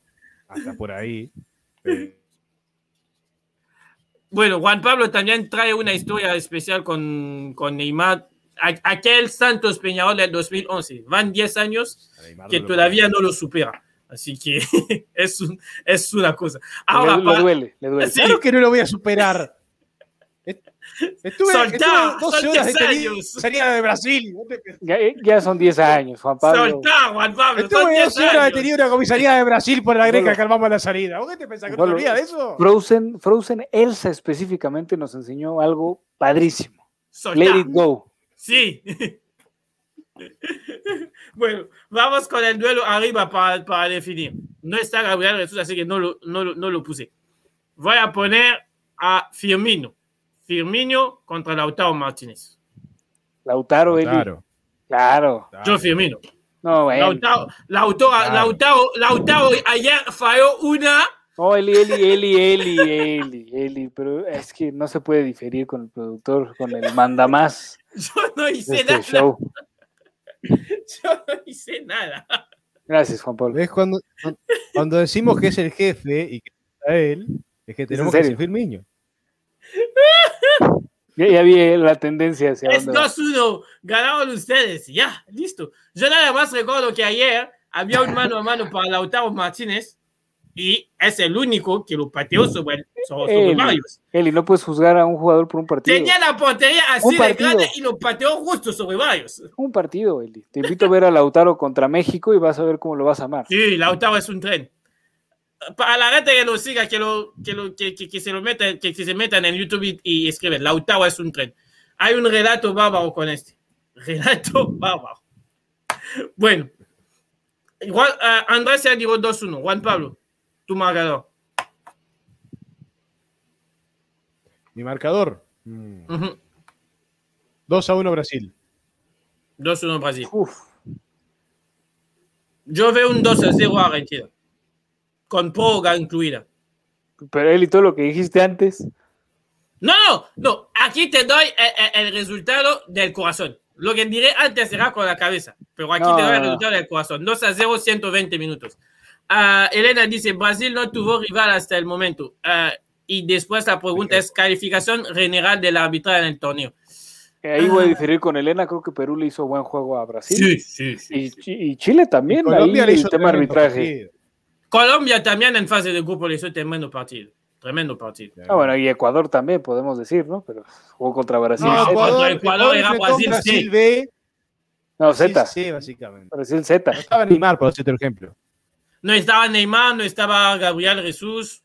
Hasta por ahí. Eh, Bueno, Juan Pablo también trae una historia especial con, con Neymar. Aquel Santos Peñarol del 2011. Van 10 años que no todavía no lo supera. Así que es, un- es una cosa. Ahora, le, para- duele, le duele. Sí. Claro que no lo voy a superar. Est- Estuve, Soltá, estuve 12 son horas 10 detenido años. salida de Brasil. ¿No te pensás? Ya, ya son 10 años, Juan Pablo. soltá, Juan Pablo. Estuve 10 12 horas años. detenido en la comisaría de Brasil por la greca que armamos la salida. ¿Vos qué te pensás que no te olvidas de eso? Frozen, Frozen, Elsa específicamente nos enseñó algo padrísimo. Soltá. Let it go. Sí. bueno, vamos con el duelo arriba para, para definir. No está Gabriel Jesús, así que no lo, no, lo- no lo puse. Voy a poner a Firmino. Firmino contra Lautaro Martínez. Lautaro, Eli. Claro. Claro. Yo Firmino. No, bueno. Lautaro, Lautaro, Claro. Lautaro, Lautaro ayer falló una. No, Eli, Eli, Eli, Eli, Eli, Eli, pero es que no se puede diferir con el productor, con el mandamás Yo no hice este nada. show. Yo no hice nada. Gracias, Juan Pablo. ¿Ves? Cuando, cuando decimos que es el jefe y que está él, es que tenemos que serio? ser Firmino. Ya, ya vi la tendencia hacia Es dónde va. 2-1. Ganaron ustedes. Ya, listo. Yo nada más recuerdo que ayer había un mano a mano para Lautaro Martínez y es el único que lo pateó sobre, el- sobre, Eli, varios. Eli, no puedes juzgar a un jugador por un partido. Tenía la portería así de grande y lo pateó justo sobre varios. Un partido, Eli. Te invito a ver a Lautaro contra México y vas a ver cómo lo vas a amar. Sí, Lautaro es un tren. Para la gente que lo siga, que, lo, que, lo, que, que, que se lo metan, que, se metan en YouTube y, y escriben, Lautaro es un tren. Hay un relato bárbaro con este. Relato bárbaro. Bueno. Juan, eh, Andrés se dijo 2-1. Juan Pablo, tu marcador. Mi marcador. mm. 2 a 1 Brasil. 2-1 Brasil. Uf, Yo veo un 2-0 Argentina. Con prórroga incluida. pero Eli, todo lo que dijiste antes, No, no, no. Aquí te doy el, el- el resultado del corazón. Lo que diré antes será con la cabeza. Pero aquí No, te doy el resultado del corazón. 2 a 0, 120 minutos. Ah, Elena dice, Brasil no tuvo rival hasta el momento. Ah, y después la pregunta es calificación general del arbitraje en el torneo. eh, ahí voy a diferir con Elena. Creo que Perú le hizo buen juego a Brasil. sí, Y, Chi- y Chile también. Colombia ahí le el hizo tema tremendo arbitraje. Colombia también en fase de grupo le hizo tremendo partido. Tremendo partido. Ah, bueno, y Ecuador también, podemos decir, ¿no? Pero jugó contra Brasil. No, Z. Ecuador- Ecuador, Ecuador era Brasil. Brasil B. No, Z. Sí, básicamente. Brasil Z. No estaba Neymar, por el ejemplo. No estaba Neymar, no estaba Gabriel Jesús.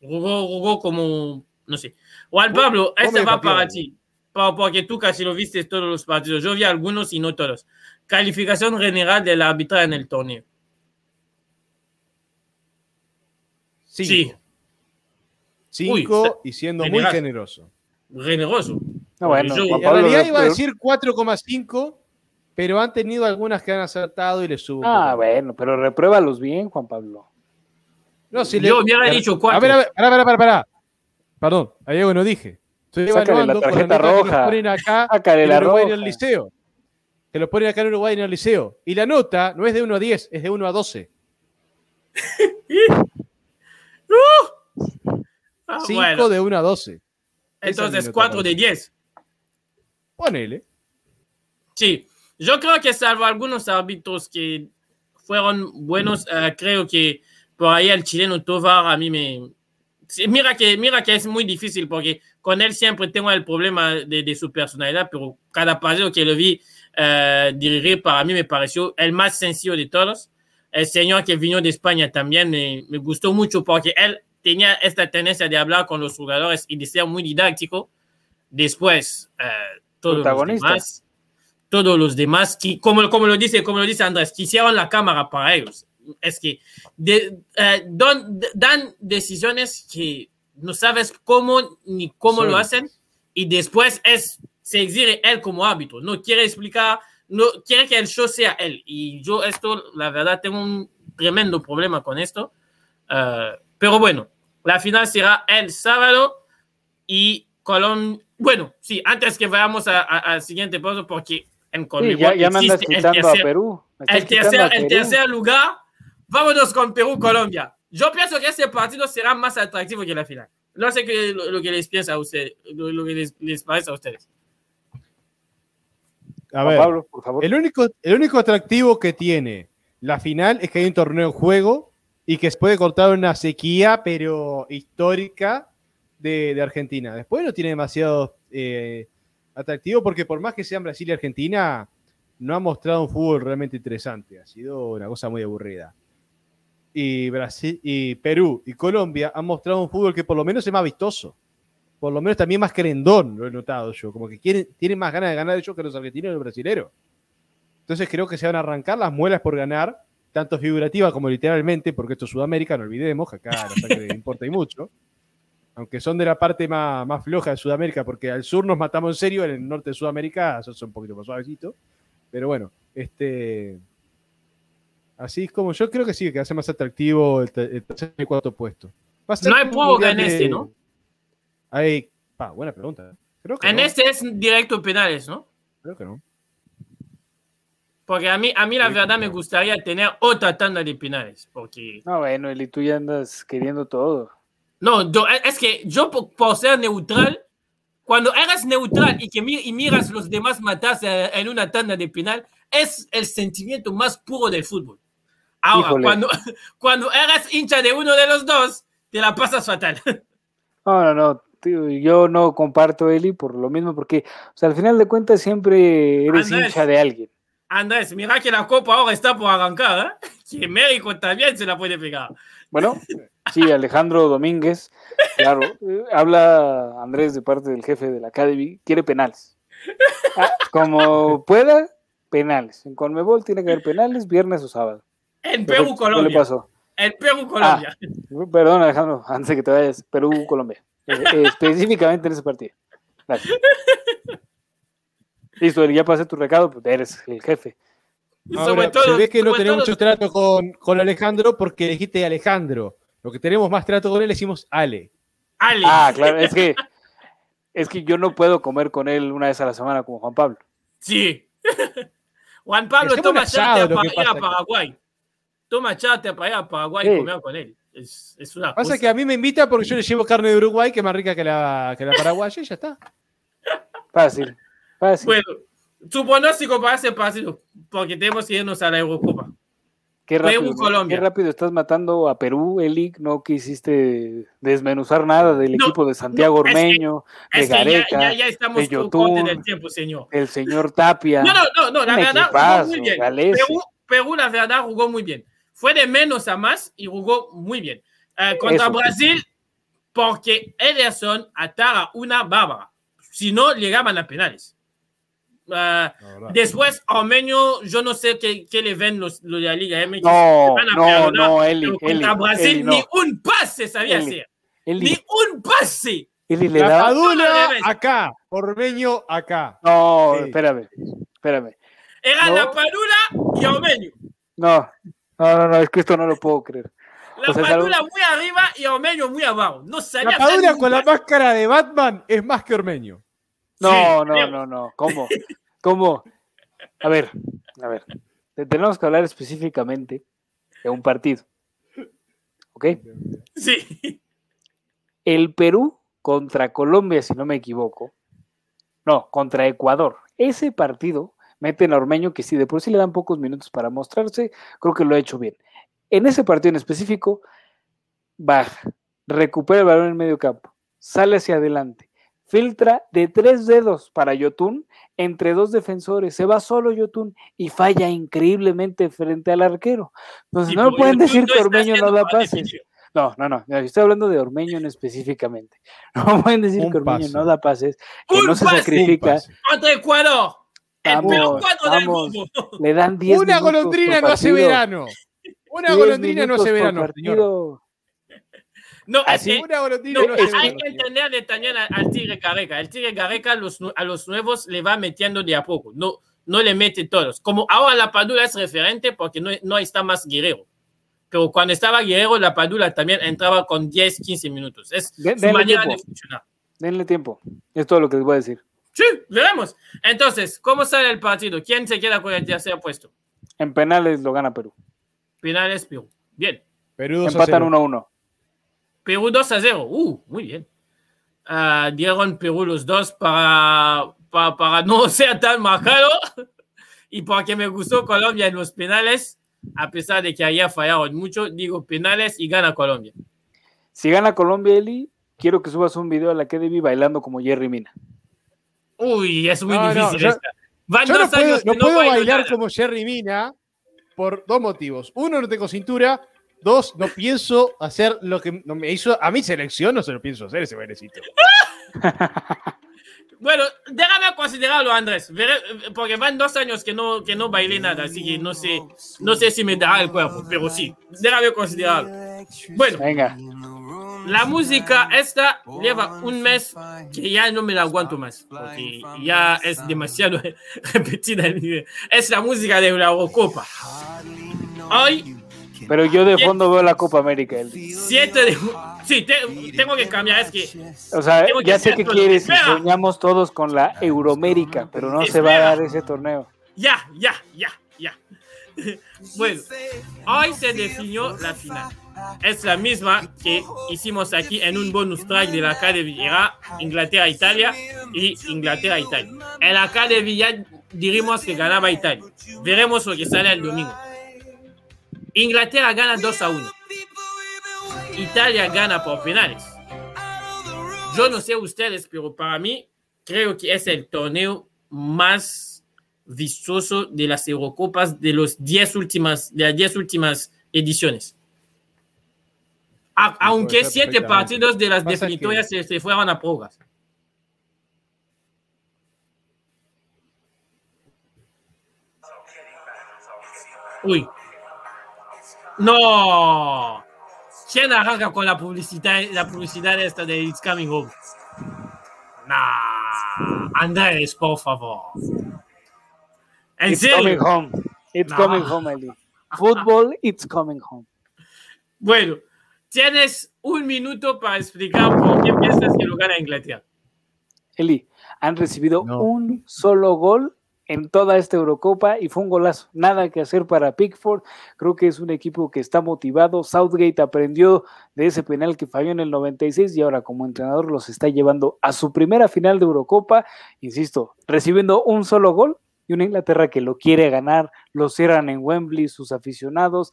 Jugó, jugó como, no sé. Juan Pablo, esta va para ti. Porque tú casi lo viste todos los partidos. Yo vi algunos y no todos. Calificación general del arbitraje en el torneo. Cinco. Sí. Cinco Uy, y siendo muy generoso. Generoso. No, bueno, Yo- En realidad iba a decir 4,5, pero han tenido algunas que han acertado y les subo. Ah, bueno, pero repruébalos bien, Juan Pablo. No, si Yo hubiera dicho cuatro. A ver, a ver, pará, pará, pará, pará. Perdón, hay algo que no dije. Estoy Sácale la evaluando con la tarjeta roja. ponen acá Sácale en la Uruguay en roja. el liceo. Que lo ponen acá en Uruguay en el liceo. Y la nota no es de 1 a 10, es de 1 a 12. Ah, 5 bueno, de 1 a 12. Esa es entonces mi nota 4 para de 10. Ponele. Sí, yo creo que salvo algunos árbitros que fueron buenos, eh, creo que por ahí el chileno Tovar a mí me... Mira que, mira que es muy difícil porque con él siempre tengo el problema de, de su personalidad, pero cada partido que lo vi eh, dirigir para mí me pareció el más sencillo de todos. El señor que vino de España también me, me gustó mucho porque él tenía esta tendencia de hablar con los jugadores y de ser muy didáctico. Después, eh, todos los demás, todos los demás, que, como, como, lo dice, como lo dice Andrés, quisieron la cámara para ellos. Es que de- eh, don- dan decisiones que no sabes cómo ni cómo lo hacen y después es, se exige él como árbitro. No quiere explicar, no quiere que el show sea él. Y yo esto, la verdad, tengo un tremendo problema con esto. Eh, pero bueno, la final será el sábado y Colombia. Bueno, sí, antes que vayamos al siguiente paso, porque en Sí, Conmebol ya, ya existe el a tercer- Perú. El a el Perú. tercer lugar, vámonos con Perú-Colombia. Yo pienso que este partido será más atractivo que la final. No sé qué lo, lo que les piensa a ustedes, lo, lo que les, les parece a ustedes. A ver, Pablo, por favor. el único, el único atractivo que tiene la final es que hay un torneo en juego y que se puede cortar una sequía, pero histórica, de, de Argentina. Después no tiene demasiado eh, atractivo porque por más que sean Brasil y Argentina, no ha mostrado un fútbol realmente interesante. Ha sido una cosa muy aburrida. Y, Brasil, y Perú y Colombia han mostrado un fútbol que por lo menos es más vistoso. Por lo menos también más querendón, lo he notado yo. Como que quieren, tienen más ganas de ganar ellos que los argentinos y los brasileros. Entonces creo que se van a arrancar las muelas por ganar, tanto figurativa como literalmente, porque esto es Sudamérica, no olvidemos, que acá la importa y mucho. Aunque son de la parte más, más floja de Sudamérica, porque al sur nos matamos en serio, en el norte de Sudamérica son un poquito más suavecitos. Pero bueno, este. Así es como yo creo que sí, que hace más atractivo el, te- el tercer y cuarto puesto. No hay mundial en este, ¿no? Hay. Pa, buena pregunta. Creo que En no, este es directo penales, ¿no? Creo que no. Porque a mí, a mí la verdad me gustaría tener otra tanda de penales. Porque No, bueno, Eli, tú ya andas queriendo todo. No, yo- es que yo por, por ser neutral, cuando eres neutral y que mi- y miras los demás matarse en una tanda de penal, es el sentimiento más puro del fútbol. Ahora, Híjole. cuando, cuando eres hincha de uno de los dos, te la pasas fatal. No, no, no. Tío, yo no comparto, Eli, por lo mismo, porque o sea, al final de cuentas siempre eres Andrés. hincha de alguien. Andrés, mira que la copa ahora está por arrancar, ¿eh? Que México también se la puede pegar. Bueno, sí, Alejandro Domínguez, claro, eh, habla Andrés de parte del jefe de la Academy, quiere penales. Ah, como pueda, penales. En Conmebol tiene que haber penales, viernes o sábado. En Perú, ¿Qué le Colombia. pasó? En Perú, Colombia. Perdón, Alejandro, antes de que te vayas, Perú, Colombia. Eh, eh, específicamente en ese partido. Gracias. Listo, ya pasé tu recado, pues eres el jefe. Ahora, se ve que no tenemos mucho trato con, con Alejandro porque dijiste Alejandro. Lo que tenemos más trato con él decimos Ale. Ale. Ah, claro, es que es que yo no puedo comer con él una vez a la semana como Juan Pablo. Sí. Juan Pablo toma chate para ir a. Paraguay. Toma chate para ir a Paraguay Sí. y comer con él. Es, es una Pasa cosa. que a mí me invita porque yo le llevo carne de Uruguay que es más rica que la, que la paraguaya y ya está. Fácil, fácil. Bueno, tu pronóstico para ese partido, porque tenemos que irnos a la Eurocopa. qué, rápido, Perú. Colombia. qué rápido estás matando a Perú, Eli. No quisiste desmenuzar nada del No, equipo de Santiago no, es que- Ormeño, de Es que ya, Gareca, ya, ya estamos de Yotun. del tiempo, señor. el señor Tapia. No, no, no, no la verdad jugó muy bien. Perú, Perú, la verdad, jugó muy bien. Fue de menos a más y jugó muy bien. Eh, contra Eso. Brasil, porque Ederson atara una bárbara. Si no, llegaban a penales. Eh, después, Ormeño, yo no sé qué, qué le ven los, los de la Liga MX. No, Van a no, perdonar, no, Eli, contra Brasil Eli, no. ni un pase sabía Eli, hacer. Eli, Ni un pase. Eli le da. Acá, Ormeño acá. No, Sí. espérame, espérame. Era No. la Padula y Ormeño. No, no, no, no, es que esto no lo puedo creer. La O sea, algo- muy arriba y Ormeño muy abajo. No sabía La Padula con la máscara de Batman es más que Ormeño. No, Sí, no, creo. no, no. ¿Cómo? ¿Cómo? A ver, a ver. Te- Tenemos que hablar específicamente de un partido. ¿Ok? Sí. El Perú contra Colombia, si no me equivoco. No, contra Ecuador. Ese partido meten a Ormeño, que si de por sí le dan pocos minutos para mostrarse, creo que lo ha hecho bien. En ese partido en específico, baja, recupera el balón en medio campo, sale hacia adelante, filtra de tres dedos para Yotun entre dos defensores, se va solo Yotun y falla increíblemente frente al arquero. Entonces, Sí, no pueden decir que Ormeño no da pases. No, no, no. Estoy hablando de Ormeño en específicamente. No pueden decir Un que Ormeño pase. no da pases, que Un no se pase. Sacrifica. Contra El Vamos, peor cuadro del mundo. Le dan 10 Una golondrina no hace verano. Una 10 golondrina no hace verano, señor. No, es Así- que Una golondrina no, no hace hay verano. que entenderle también al, al Tigre Gareca. El Tigre Gareca a los, nu- a los nuevos le va metiendo de a poco. No, no le mete todos. Como ahora la Padula es referente porque no, no está más Guerrero. Pero cuando estaba Guerrero, la Padula también entraba con 10, 15 minutos. Es De- su denle manera tiempo. de funcionar. Denle tiempo. Es todo lo que les voy a decir. Sí, veremos. Entonces, ¿cómo sale el partido? ¿Quién se queda con el tercer puesto? En penales lo gana Perú. Penales, Perú. Bien. Perú 2 a Empatan 0. 1 a 1. Perú 2 a 0. Uh, muy bien. Ah, dieron Perú los dos para, para, para no ser tan marcado y porque me gustó Colombia en los penales, a pesar de que ayer fallaron mucho, digo penales y gana Colombia. Si gana Colombia, Eli, quiero que subas un video a la Academy bailando como Jerry Mina. Uy, es muy No, no, difícil yo- esta. Van Yo no dos puedo, años no que puedo bailar nada. como Jerry Mina por dos motivos. Uno, no tengo cintura. Dos, no pienso hacer lo que no me hizo a mi selección, no se lo pienso hacer ese bailecito. Bueno, déjame considerarlo, Andrés, porque van dos años que no, que no bailé nada, así que no sé, no sé si me dará el cuerpo, pero sí, déjame considerarlo. Bueno, Venga. La música esta lleva un mes que ya no me la aguanto más, porque ya es demasiado repetida. Es la música de la Eurocopa. Hoy, Pero yo de fondo veo la Copa América, Eli. 7 de... Sí, te- tengo que cambiar, es que... O sea, ya sé que quieres y Espera. soñamos todos con la Euromérica, pero no se va a Espera. dar ese torneo. Ya, ya, ya, ya. Bueno, hoy se definió la final. Es la misma que hicimos aquí en un bonus track de la Academy. Inglaterra-Italia y Inglaterra-Italia. En la Academy ya diríamos que ganaba Italia. Veremos lo que sale el domingo. Inglaterra gana 2 a 1. Italia gana por penales. Yo no sé ustedes, pero para mí creo que es el torneo más vistoso de las Eurocopas de, los 10 últimas, de las 10 últimas ediciones. A- aunque siete partidos de las Pasa definitorias se, se fueron a pruebas. Uy. No. ¿Quién arranca con la publicidad, la publicidad esta de It's Coming Home? Nah. Andrés, por favor. ¿En It's serio? coming home. It's coming home, Eli. Fútbol, it's coming home. Bueno, tienes un minuto para explicar por qué piensas que lo gana Inglaterra. Eli, han recibido No. un solo gol en toda esta Eurocopa y fue un golazo. Nada que hacer para Pickford. Creo que es un equipo que está motivado. Southgate aprendió de ese penal que falló en el 96 y ahora como entrenador los está llevando a su primera final de Eurocopa. Insisto, recibiendo un solo gol y una Inglaterra que lo quiere ganar. Lo cierran en Wembley sus aficionados.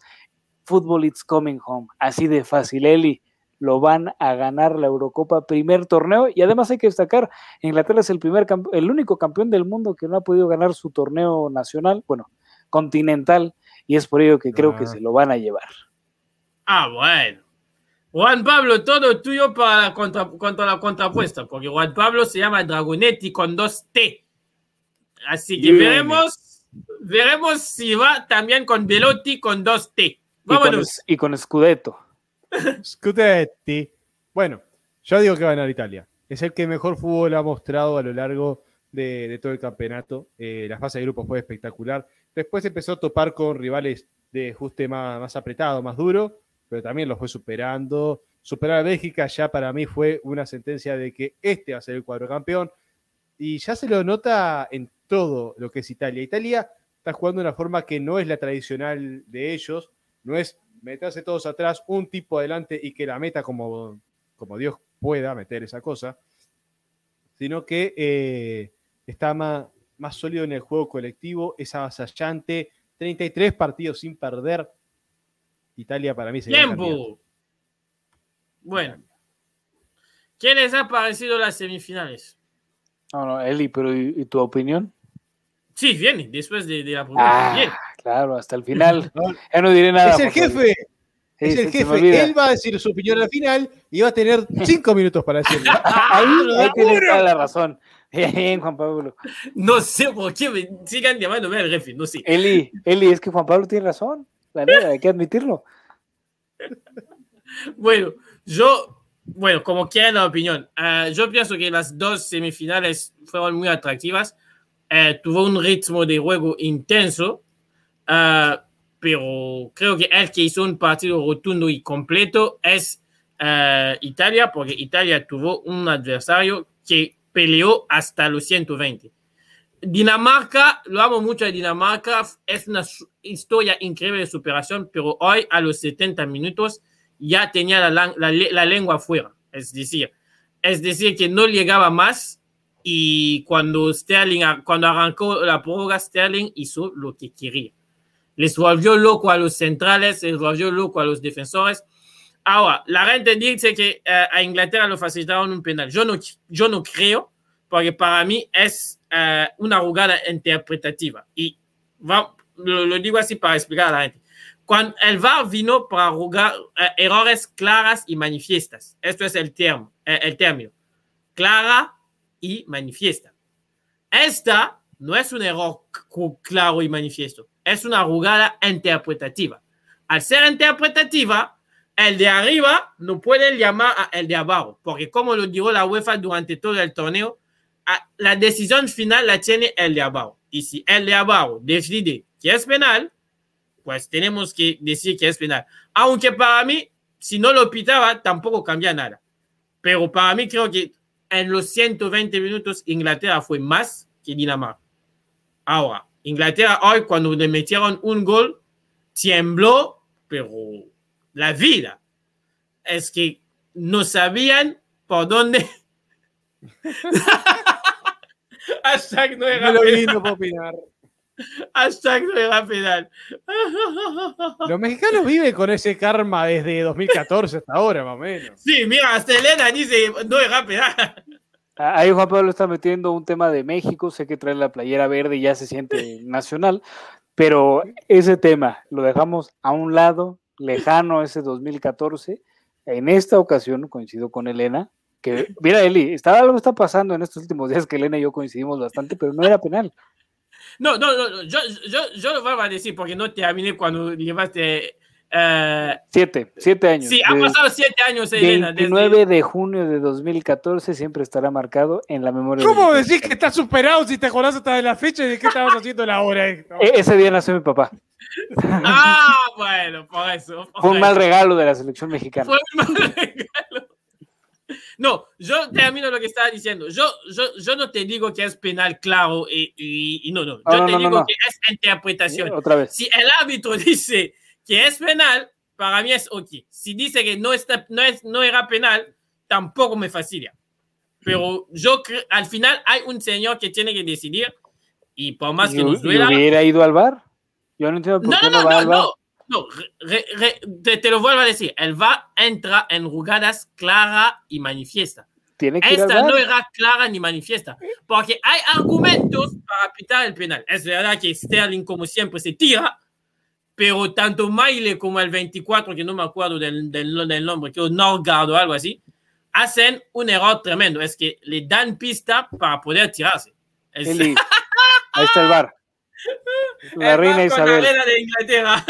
Fútbol it's coming home. Así de fácil, Eli. Lo van a ganar la Eurocopa, primer torneo. Y además hay que destacar, Inglaterra es el, primer el único campeón del mundo que no ha podido ganar su torneo nacional, bueno, continental. Y es por ello que creo que Ah. se lo van a llevar. Ah, bueno. Juan Pablo, todo tuyo para la contra, contra la contrapuesta, porque Juan Pablo se llama Dragonetti con dos T. Así que veremos, veremos si va también con Velotti con dos T. Y con, Vámonos. y con Scudetto. Scudetti. Bueno, yo digo que va a ganar Italia. es el que mejor fútbol ha mostrado a lo largo de, todo el campeonato. Eh, la fase de grupos fue espectacular. Después empezó a topar con rivales de ajuste más, más apretado, más duro, pero también lo fue superando. Superar a Bélgica ya para mí fue una sentencia de que este va a ser el cuadro campeón. Y ya se lo nota en todo lo que es Italia. Italia está jugando de una forma que no es la tradicional de ellos, no es meterse todos atrás, un tipo adelante y que la meta como, como Dios pueda meter esa cosa, sino que eh, está más, más sólido en el juego colectivo, es avasallante, 33 partidos sin perder. Italia para mí sería ¡Tiempo! Bueno. ¿Quién les ha parecido las semifinales? No, no, Eli, pero ¿y, tu opinión? Sí, viene, después de, la primera. Ah, claro, hasta el final. ya no diré nada. Es el jefe. es el jefe. Él va a decir su opinión al final y va a tener cinco minutos para decirlo. ahí, ahí tiene toda la razón. Bien, Juan Pablo. No sé por qué me sigan llamándome el jefe, no sé. Eli, Eli, es que Juan Pablo tiene razón. La neta, hay que admitirlo. bueno, yo, bueno, como quieran la opinión, uh, yo pienso que las dos semifinales fueron muy atractivas. Uh, tuvo un ritmo de juego intenso, uh, pero creo que el que hizo un partido rotundo y completo es Italia, porque Italia tuvo un adversario que peleó hasta los 120. Dinamarca, lo amo mucho a Dinamarca, es una historia increíble de superación, pero hoy a los 70 minutos ya tenía la, la, lengua fuera. Es decir, es decir, que no llegaba más y cuando Sterling, cuando arrancó la prórroga, Sterling hizo lo que quería. Les volvió loco a los centrales, les volvió loco a los defensores. Ahora, la gente dice que uh, a Inglaterra lo facilitaron un penal. Yo no, yo no creo, porque para mí es uh, una jugada interpretativa. Y va, lo, lo, digo así para explicar a la gente. Cuando el VAR vino para jugar uh, errores claras y manifiestas. Esto es el, termo, el término. Clara y manifiesta. Esta no es un error claro y manifiesto. Es una jugada interpretativa. Al ser interpretativa, el de arriba no puede llamar a el de abajo, porque como lo dijo la UEFA durante todo el torneo, la decisión final la tiene el de abajo. Y si el de abajo decide que es penal, pues tenemos que decir que es penal. Aunque para mí, si no lo pitaba, tampoco cambia nada. Pero para mí creo que en los 120 minutos Inglaterra fue más que Dinamarca. Ahora, Inglaterra hoy cuando le metieron un gol, tembló, pero la vida. Es que no sabían por dónde. Hashtag no era penal. Hashtag no era penal. Los mexicanos viven con ese karma desde 2014 hasta ahora, más o menos. Sí, mira, hasta Elena dice no era penal. Ahí Juan Pablo está metiendo un tema de México, sé que trae la playera verde y ya se siente nacional, pero ese tema lo dejamos a un lado, lejano ese 2014. En esta ocasión coincido con Elena, que, mira, Eli, está, algo está pasando en estos últimos días que Elena y yo coincidimos bastante, pero no era penal. No, no, no, yo, yo, yo lo voy a decir porque no te terminé cuando llevaste... Uh, siete, siete años. Sí, ha pasado siete años, Elena. 29 de junio de 2014 siempre estará marcado en la memoria. ¿Cómo decís que está superado si te acordás hasta de la fecha y de qué estabas haciendo la hora? E, ese día nació mi papá. Ah, bueno, por eso. Fue un mal regalo de la selección mexicana. Fue un mal regalo. No, yo termino lo que estaba diciendo. Yo, yo, yo no te digo que es penal claro y, y, no, no. Yo te digo que es interpretación. Otra vez. Si el árbitro dice que es penal, para mí es ok. Si dice que no, está, no, es, no era penal, tampoco me fastidia. Pero yo creo, al final hay un señor que tiene que decidir y por más que nos duela... ¿Hubiera ido al bar? Yo no entiendo por no, qué no, no, va no, no, te, te, lo vuelvo a decir. El VAR entra en jugadas clara y manifiesta. ¿Tiene que Esta no era clara ni manifiesta, porque hay argumentos para pitar el penal. Es verdad que Sterling, como siempre, se tira, pero tanto Maile como el 24, que no me acuerdo del, del, del nombre, que es Norgard o algo así, hacen un error tremendo. Es que le dan pista para poder tirarse. Es... Eli, ahí está el VAR. La reina bar Isabel. La reina de Inglaterra.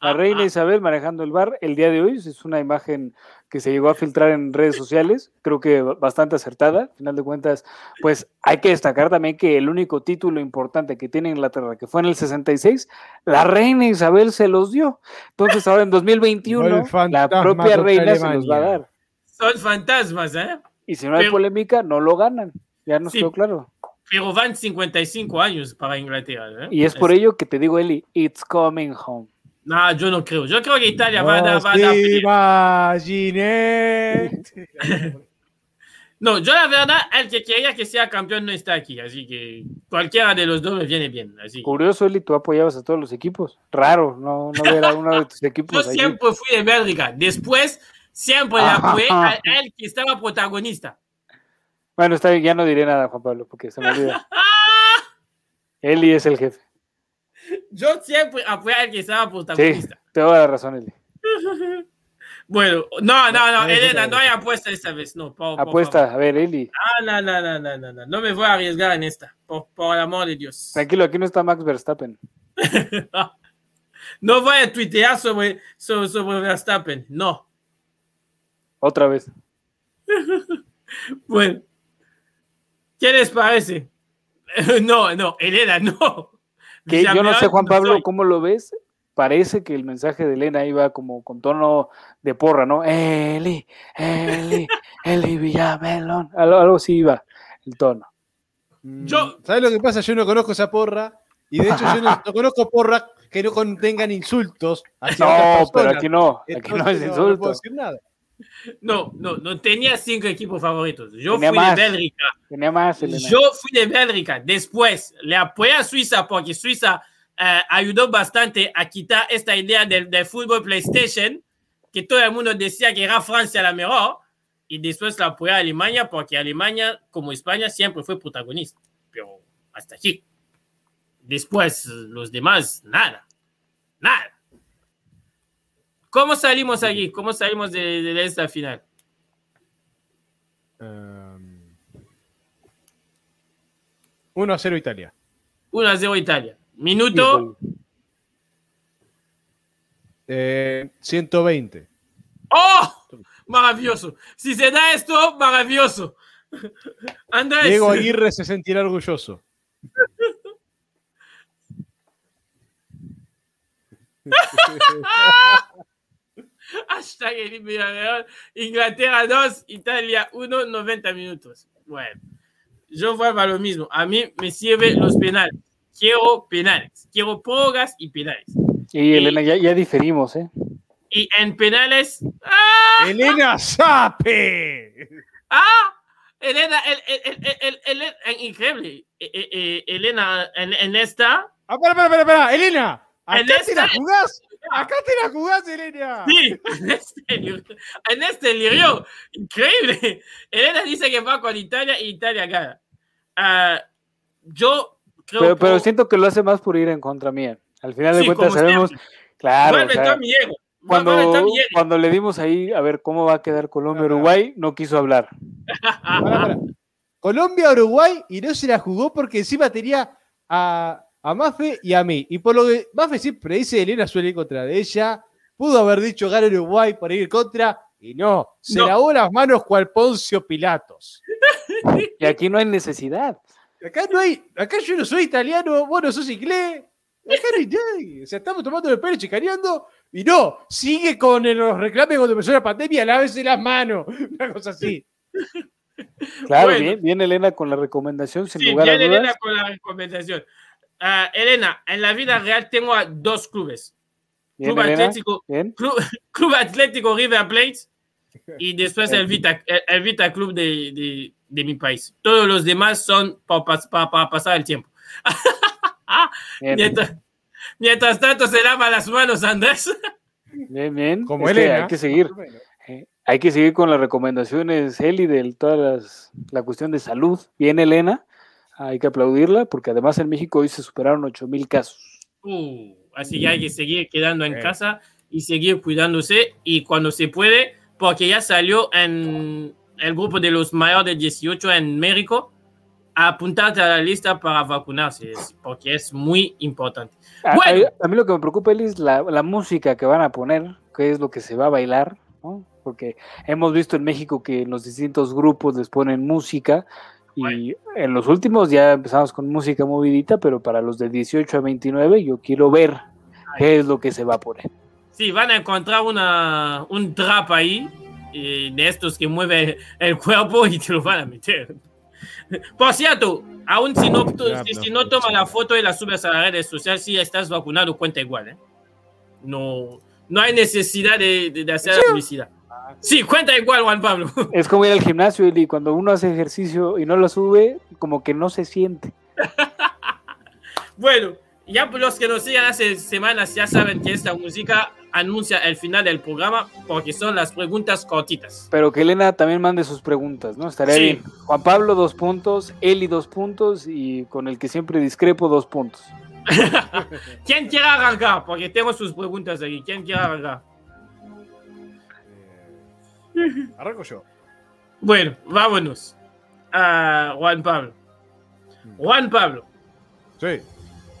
La reina Isabel manejando el bar el día de hoy es una imagen que se llegó a filtrar en redes sociales, creo que bastante acertada. Al final de cuentas, pues hay que destacar también que el único título importante que tiene Inglaterra, que fue en el 66, la reina Isabel se los dio. Entonces ahora en 2021 El fantasma la propia reina se los va a dar. Son fantasmas, ¿eh? Y si no hay Pero- polémica, no lo ganan. Ya nos Sí. quedó claro. Pero van 55 años para Inglaterra. ¿eh? Y es por ello que te digo, Eli, it's coming home. No, yo no creo. Yo creo que Italia va a No. Va a dar pelea. imagine. No, yo la verdad, el que quería que sea campeón no está aquí. Así que cualquiera de los dos me viene bien. Así Curioso, Eli, tú apoyabas a todos los equipos. Raro, no, no ver a uno de tus Yo equipos allí. siempre fui de Bélgica. Después, siempre le apoyé a él que estaba protagonista. Bueno, está bien, ya no diré nada, Juan Pablo, porque se me olvida. Eli es el jefe. Yo siempre apoyé al que estaba Sí, protagonista. te doy la razón, Eli. Bueno, no, no, no, Elena, no hay apuesta esta vez. No, por, por Apuesta, a ver, Eli. Ah, no, no, no, no, no, no. No me voy a arriesgar en esta. Por, por el amor de Dios. Tranquilo, aquí no está Max Verstappen. No voy a tuitear sobre, sobre, sobre Verstappen. No. Otra vez. Bueno. ¿Qué les parece? No, no, Elena, no. Que yo no sé, Juan Pablo. ¿cómo lo ves? Parece que el mensaje de Elena iba como con tono de porra, ¿no? Eli, Eli, Eli Villamelón. Algo, algo así iba el tono. Yo- ¿Sabes lo que pasa? Yo no conozco esa porra. Y de hecho, yo no, no conozco porras que no contengan insultos. hacia No, pero aquí no, aquí no es no insulto. puedo decir nada. No, no, no tenía cinco equipos favoritos. Yo Tenía fui más. de Bélgica. Más. Yo fui de Bélgica. Después le apoyé a Suiza porque Suiza eh, ayudó bastante a quitar esta idea del, del fútbol PlayStation, que todo el mundo decía que era Francia la mejor. Y después la apoyé a Alemania porque Alemania, como España, siempre fue protagonista. Pero hasta aquí. Después, los demás, nada. Nada. ¿Cómo salimos aquí? ¿Cómo salimos de, de esta final? Um, 1 a 0 Italia. 1 a 0 Italia. Minuto. Eh, 120. ¡Oh! Maravilloso. Si se da esto, maravilloso. Andrés. Diego Aguirre se sentirá orgulloso. Hashtag Eli Villarreal. Inglaterra 2, Italia 1, 90 minutos. Bueno, yo vuelvo a lo mismo. A mí me sirven los penales. Quiero penales. Quiero prórrogas y penales. Y Elena, ya, ya diferimos, ¿eh? Y en penales. ¡Ah! Elena Sape. ¡Ah! Elena, el, el, el, el- el- el- increíble. Eh, eh, eh, Elena, en, en esta. Ah, para, para, para, para. Elena, acá En te la jugás. Acá te la jugás, Elena. Sí, en este, en este lirio, increíble. Elena dice que va con Italia y Italia gana. Ah, yo creo Pero, pero por- siento que lo hace más por ir en contra mía. Al final de sí, cuentas sabemos, siempre. claro, o sea, todo mi ego. cuando, cuando le dimos ahí a ver cómo va a quedar Colombia-Uruguay, no quiso hablar. Pará, pará. Colombia, Uruguay y no se la jugó porque encima tenía a, a Mafe y a mí. Y por lo que Mafe siempre dice, Elena suele ir contra de ella. Pudo haber dicho gana Uruguay para ir contra y no. Se No. lavó las manos cual Poncio Pilatos. Y aquí no hay necesidad. Acá no hay, acá yo no soy italiano, vos no sos inglés. Acá no hay nadie. O sea, estamos tomando el pelo, chicaneando. Y no, sigue con el- los reclames cuando empezó la pandemia, lávese las manos. Una cosa así. Claro, Bueno. bien, bien Elena con la recomendación, sin Sí, lugar a dudas. Elena con la recomendación. Ah, Elena, en la vida real tengo a dos clubes. Bien, Club Elena, Atlético, bien. Club, Club Atlético River Plate y después el Vita, el, el Vita Club de, de, de mi país. Todos los demás son para, pas- pa- pa pasar el tiempo. Bien, Mientras, mientras tanto se lava las manos Andrés. bien, bien. Como Es que Elena. hay que seguir. eh, Hay que seguir con las recomendaciones, Eli, de todas las, la cuestión de salud. Bien, Elena. Hay que aplaudirla porque además en México hoy se superaron 8 mil casos. Uh, así que hay que seguir quedando en casa y seguir cuidándose y cuando se puede, porque ya salió en el grupo de los mayores de 18 en México, apuntarte a la lista para vacunarse, porque es muy importante. A, bueno. a, mí lo que me preocupa es la, la, música que van a poner, qué es lo que se va a bailar, ¿no? porque hemos visto en México que en los distintos grupos les ponen música y en los últimos ya empezamos con música movidita, pero para los de 18 a 29 yo quiero ver qué es lo que se va a poner. Sí, van a encontrar una, un trap ahí, de estos que mueve el cuerpo y te lo van a meter. Por cierto, aún si no, si, no toma la foto y la subes a las redes sociales, si estás vacunado, cuenta igual. ¿eh? No, no hay necesidad de, de hacer la publicidad. Sí, cuenta igual, Juan Pablo. Es como ir al gimnasio y cuando uno hace ejercicio y no lo sube, como que no se siente. bueno, ya los que nos siguen hace semanas ya saben que esta música anuncia el final del programa porque son las preguntas cortitas. Pero que Elena también mande sus preguntas, ¿no? Estaría bien. Juan Pablo, dos puntos, Eli, dos puntos y con el que siempre discrepo, dos puntos. ¿Quién quiere arrancar? Porque tengo sus preguntas aquí. ¿Quién quiere arrancar? Arranco yo. Bueno, vámonos a Juan Pablo. Juan Pablo. Sí.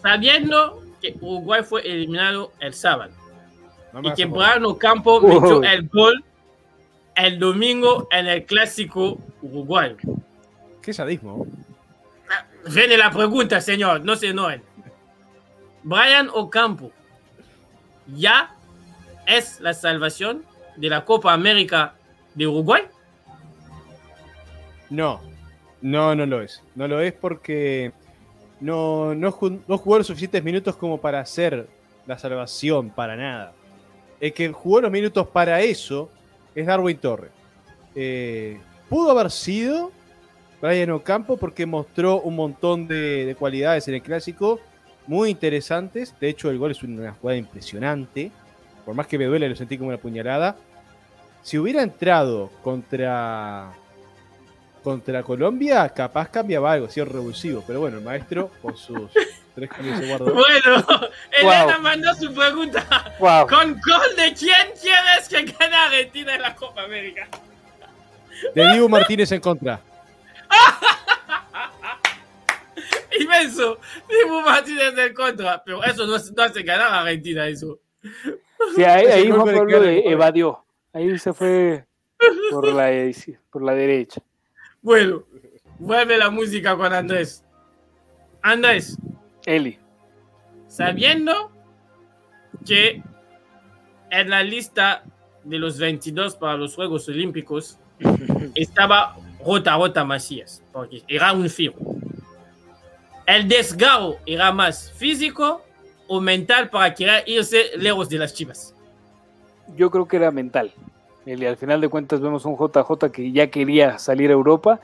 Sabiendo que Uruguay fue eliminado el sábado y que Brano Campo metió el gol el domingo en el clásico uruguayo. Qué sadismo. Viene la pregunta, señor, no se enojen. Brian Ocampo ya es la salvación de la Copa América de Uruguay? No, no, no lo es. No lo es porque no, no, jugó los suficientes minutos como para hacer la salvación, para nada. El que jugó los minutos para eso es Darwin Torres. Eh, pudo haber sido Brian Ocampo porque mostró un montón de, de, cualidades en el clásico muy interesantes. De hecho, el gol es una jugada impresionante. Por más que me duele, lo sentí como una puñalada. Si hubiera entrado contra contra Colombia, capaz cambiaba algo, sido revulsivo. Pero bueno, el maestro con sus tres cambios se guardó. Bueno, Elena mandó su pregunta. ¿Con gol de quién quieres que gane Argentina en la Copa América? De Diego Martínez en contra. Inmenso. Diego Martínez en contra. Pero eso no, hace ganar a Argentina, eso. Sí, ahí, ahí Juan Pablo evadió. Ahí se fue por la, por la derecha. Bueno, vuelve la música con Andrés. Andrés. Eli. Sabiendo que en la lista de los 22 para los Juegos Olímpicos estaba Rota Rota Macías, porque era un fijo. ¿El desgarro era más físico o mental para querer irse lejos de las chivas? Yo creo que era mental. Y al final de cuentas vemos un JJ que ya quería salir a Europa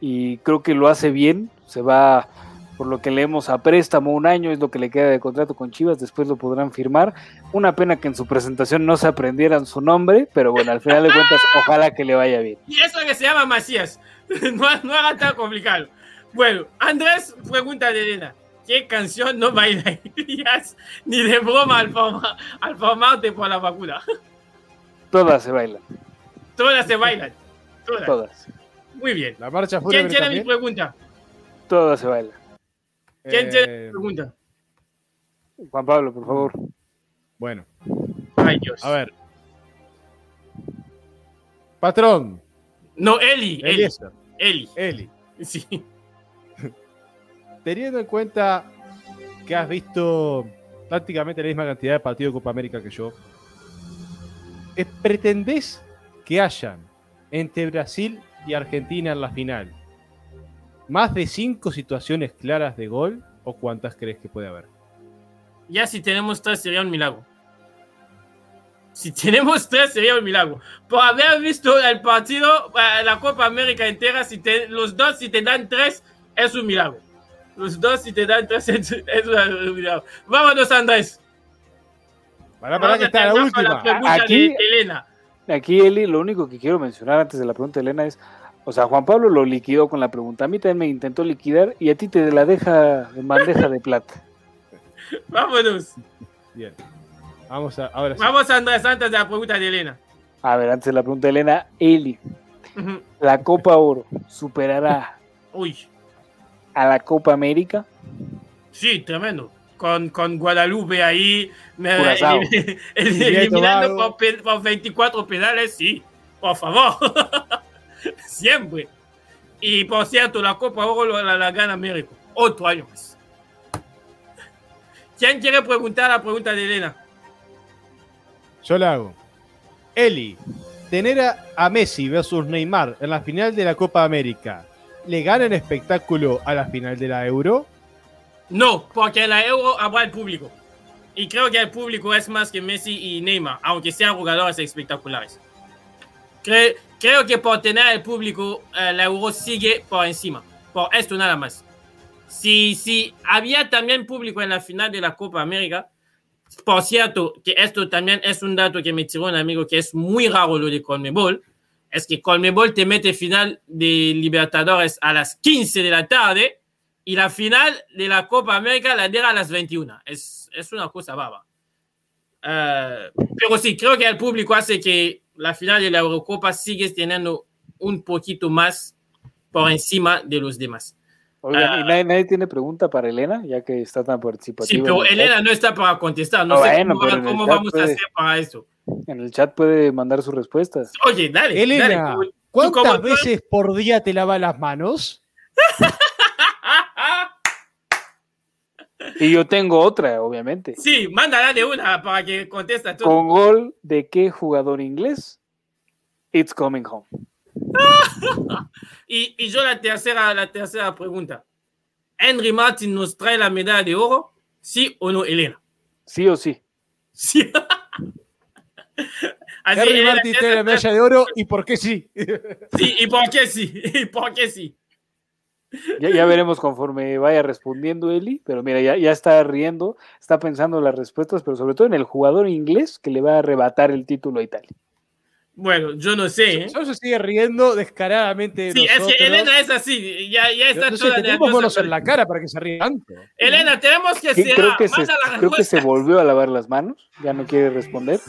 y creo que lo hace bien. Se va, por lo que leemos, a préstamo un año, es lo que le queda de contrato con Chivas, después lo podrán firmar. Una pena que en su presentación no se aprendieran su nombre, pero bueno, al final de cuentas, ojalá que le vaya bien. Y eso que se llama Macías, no, no haga tan complicado. Bueno, Andrés, pregunta de Elena. ¿Qué canción no bailarías ni de broma al, forma, al formarte por la vacuna? Todas se bailan. Todas se bailan. Todas. Muy bien. La marcha ¿Quién tiene mi pregunta? Todas se bailan. ¿Quién tiene mi eh, pregunta? Juan Pablo, por favor. Bueno. Ay, Dios. A ver. Patrón. No, Eli. Eli. Eli. Eli. Sí teniendo en cuenta que has visto prácticamente la misma cantidad de partidos de Copa América que yo, ¿pretendés que hayan entre Brasil y Argentina en la final más de cinco situaciones claras de gol o cuántas crees que puede haber? Ya si tenemos tres sería un milagro. Si tenemos tres sería un milagro. Por haber visto el partido, eh, la Copa América entera, si los dos si te dan tres, es un milagro. Los dos, y te dan tres, es una Vámonos, Andrés. Para, para que está la última. aquí, Elena. Aquí, Eli, lo único que quiero mencionar antes de la pregunta de Elena es, o sea, Juan Pablo lo liquidó con la pregunta. A mí también me intentó liquidar y a ti te la deja en bandeja de plata. Vámonos. Bien. Vamos a, ahora Vamos, Andrés, antes de la pregunta de Elena. A ver, antes de la pregunta de Elena, Eli. La Copa Oro superará Uy a la Copa América? Sí, tremendo. Con, con Guadalupe ahí, eliminando por, pe- por 24 penales, sí, por favor. Siempre. Y por cierto, la Copa Oro la, la, la gana México. Otro año más. ¿Quién quiere preguntar la pregunta de Elena? Yo la hago. Eli, tener a, a Messi versus Neymar en la final de la Copa América, ¿le gana el espectáculo a la final de la Euro? No, porque en la Euro habrá el público. Y creo que el público es más que Messi y Neymar, aunque sean jugadores espectaculares. Cre- creo que por tener el público, eh, la Euro sigue por encima. Por esto nada más. Si, si había también público en la final de la Copa América, por cierto, que esto también es un dato que me tiró un amigo que es muy raro lo de Colmebol, es que Colmebol te mete final de Libertadores a las 15 de la tarde y la final de la Copa América la deja a las 21. Es, una cosa baba. Eh, pero sí, creo que el público hace que la final de la Eurocopa sigue teniendo un poquito más por encima de los demás. Oigan, ¿y Ah. nadie, nadie tiene pregunta para Elena, ya que está tan participativa? Sí, pero chat? Elena no está para contestar. No Ah, sé bueno, cómo, vamos a hacer para eso. En el chat puede mandar sus respuestas. Oye, dale. Elena, dale, ¿cuántas veces por día te lavas las manos? Y yo tengo otra, obviamente. Sí, mándala de una para que conteste todo. ¿Con gol de qué jugador inglés? It's coming home. Y, y yo la tercera, la tercera pregunta. ¿Henry Martin nos trae la medalla de oro? ¿Sí o no, Elena? Sí o sí. Sí. Así, Henry Elena, Martin tiene la medalla de oro y por qué sí. Sí, ¿y por qué sí? ¿Y por qué sí? Ya, ya veremos conforme vaya respondiendo Eli, pero mira, ya, ya está riendo, está pensando las respuestas, pero sobre todo en el jugador inglés que le va a arrebatar el título a Italia. Bueno, yo no sé. ¿eh? Solo se sigue riendo descaradamente de Sí, es nosotros. que Elena es así. Ya, ya está No sé, toda tenemos manos en la cara para que se ríe tanto. Elena, tenemos que cerrar. creo, que se, Manda la creo que se volvió a lavar las manos, ya no quiere responder.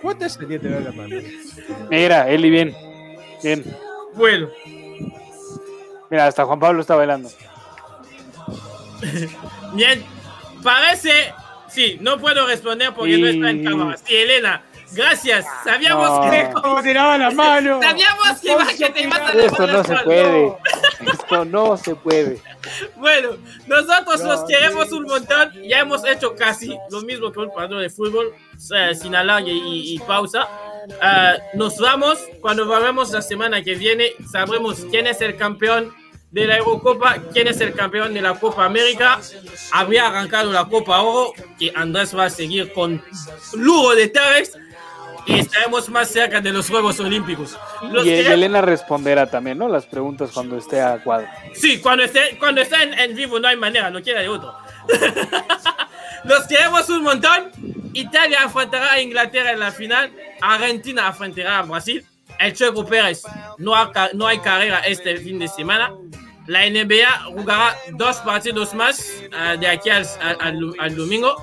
¿Cuántas se tiene tener las manos? Mira, Eli, bien, bien. Bueno, Mira, hasta Juan Pablo está bailando. bien. Parece. Sí, no puedo responder porque no está en Y- cámara. Sí, Elena, gracias. Sabíamos No. que. ¿Cómo te lavas las manos? Sabíamos que, iba- que te ibas a Esto no se puede. Esto no se puede. Bueno, nosotros No, los queremos un montón. Ya hemos hecho casi lo mismo que un partido de fútbol, sea, sin alargue y, y pausa. Ah, nos vamos. Cuando volvemos la semana que viene, sabremos quién es el campeón de la Eurocopa, quién es el campeón de la Copa América. Habría arrancado la Copa Oro, que Andrés va a seguir con lujo de detalles. Y estaremos más cerca de los Juegos Olímpicos. Los Y queremos- Elena responderá también, ¿no? Las preguntas cuando esté a cuadro. Sí, cuando esté, cuando esté en, en vivo no hay manera, no queda de otro. Los queremos un montón. Italia enfrentará a Inglaterra en la final. Argentina enfrentará a Brasil. El Checo Pérez no, ha no hay carrera este fin de semana. La NBA jugará dos partidos más eh, de aquí al, al- al- al domingo.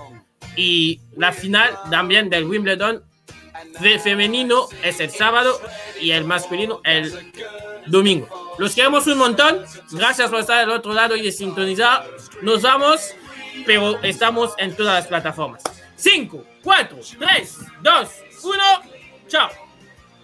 Y la final también del Wimbledon fe- femenino es el sábado y el masculino el domingo. Los queremos un montón. Gracias por estar al otro lado y de sintonizar. Nos vamos, pero estamos en todas las plataformas. 5, 4, 3, 2, 1. Chao.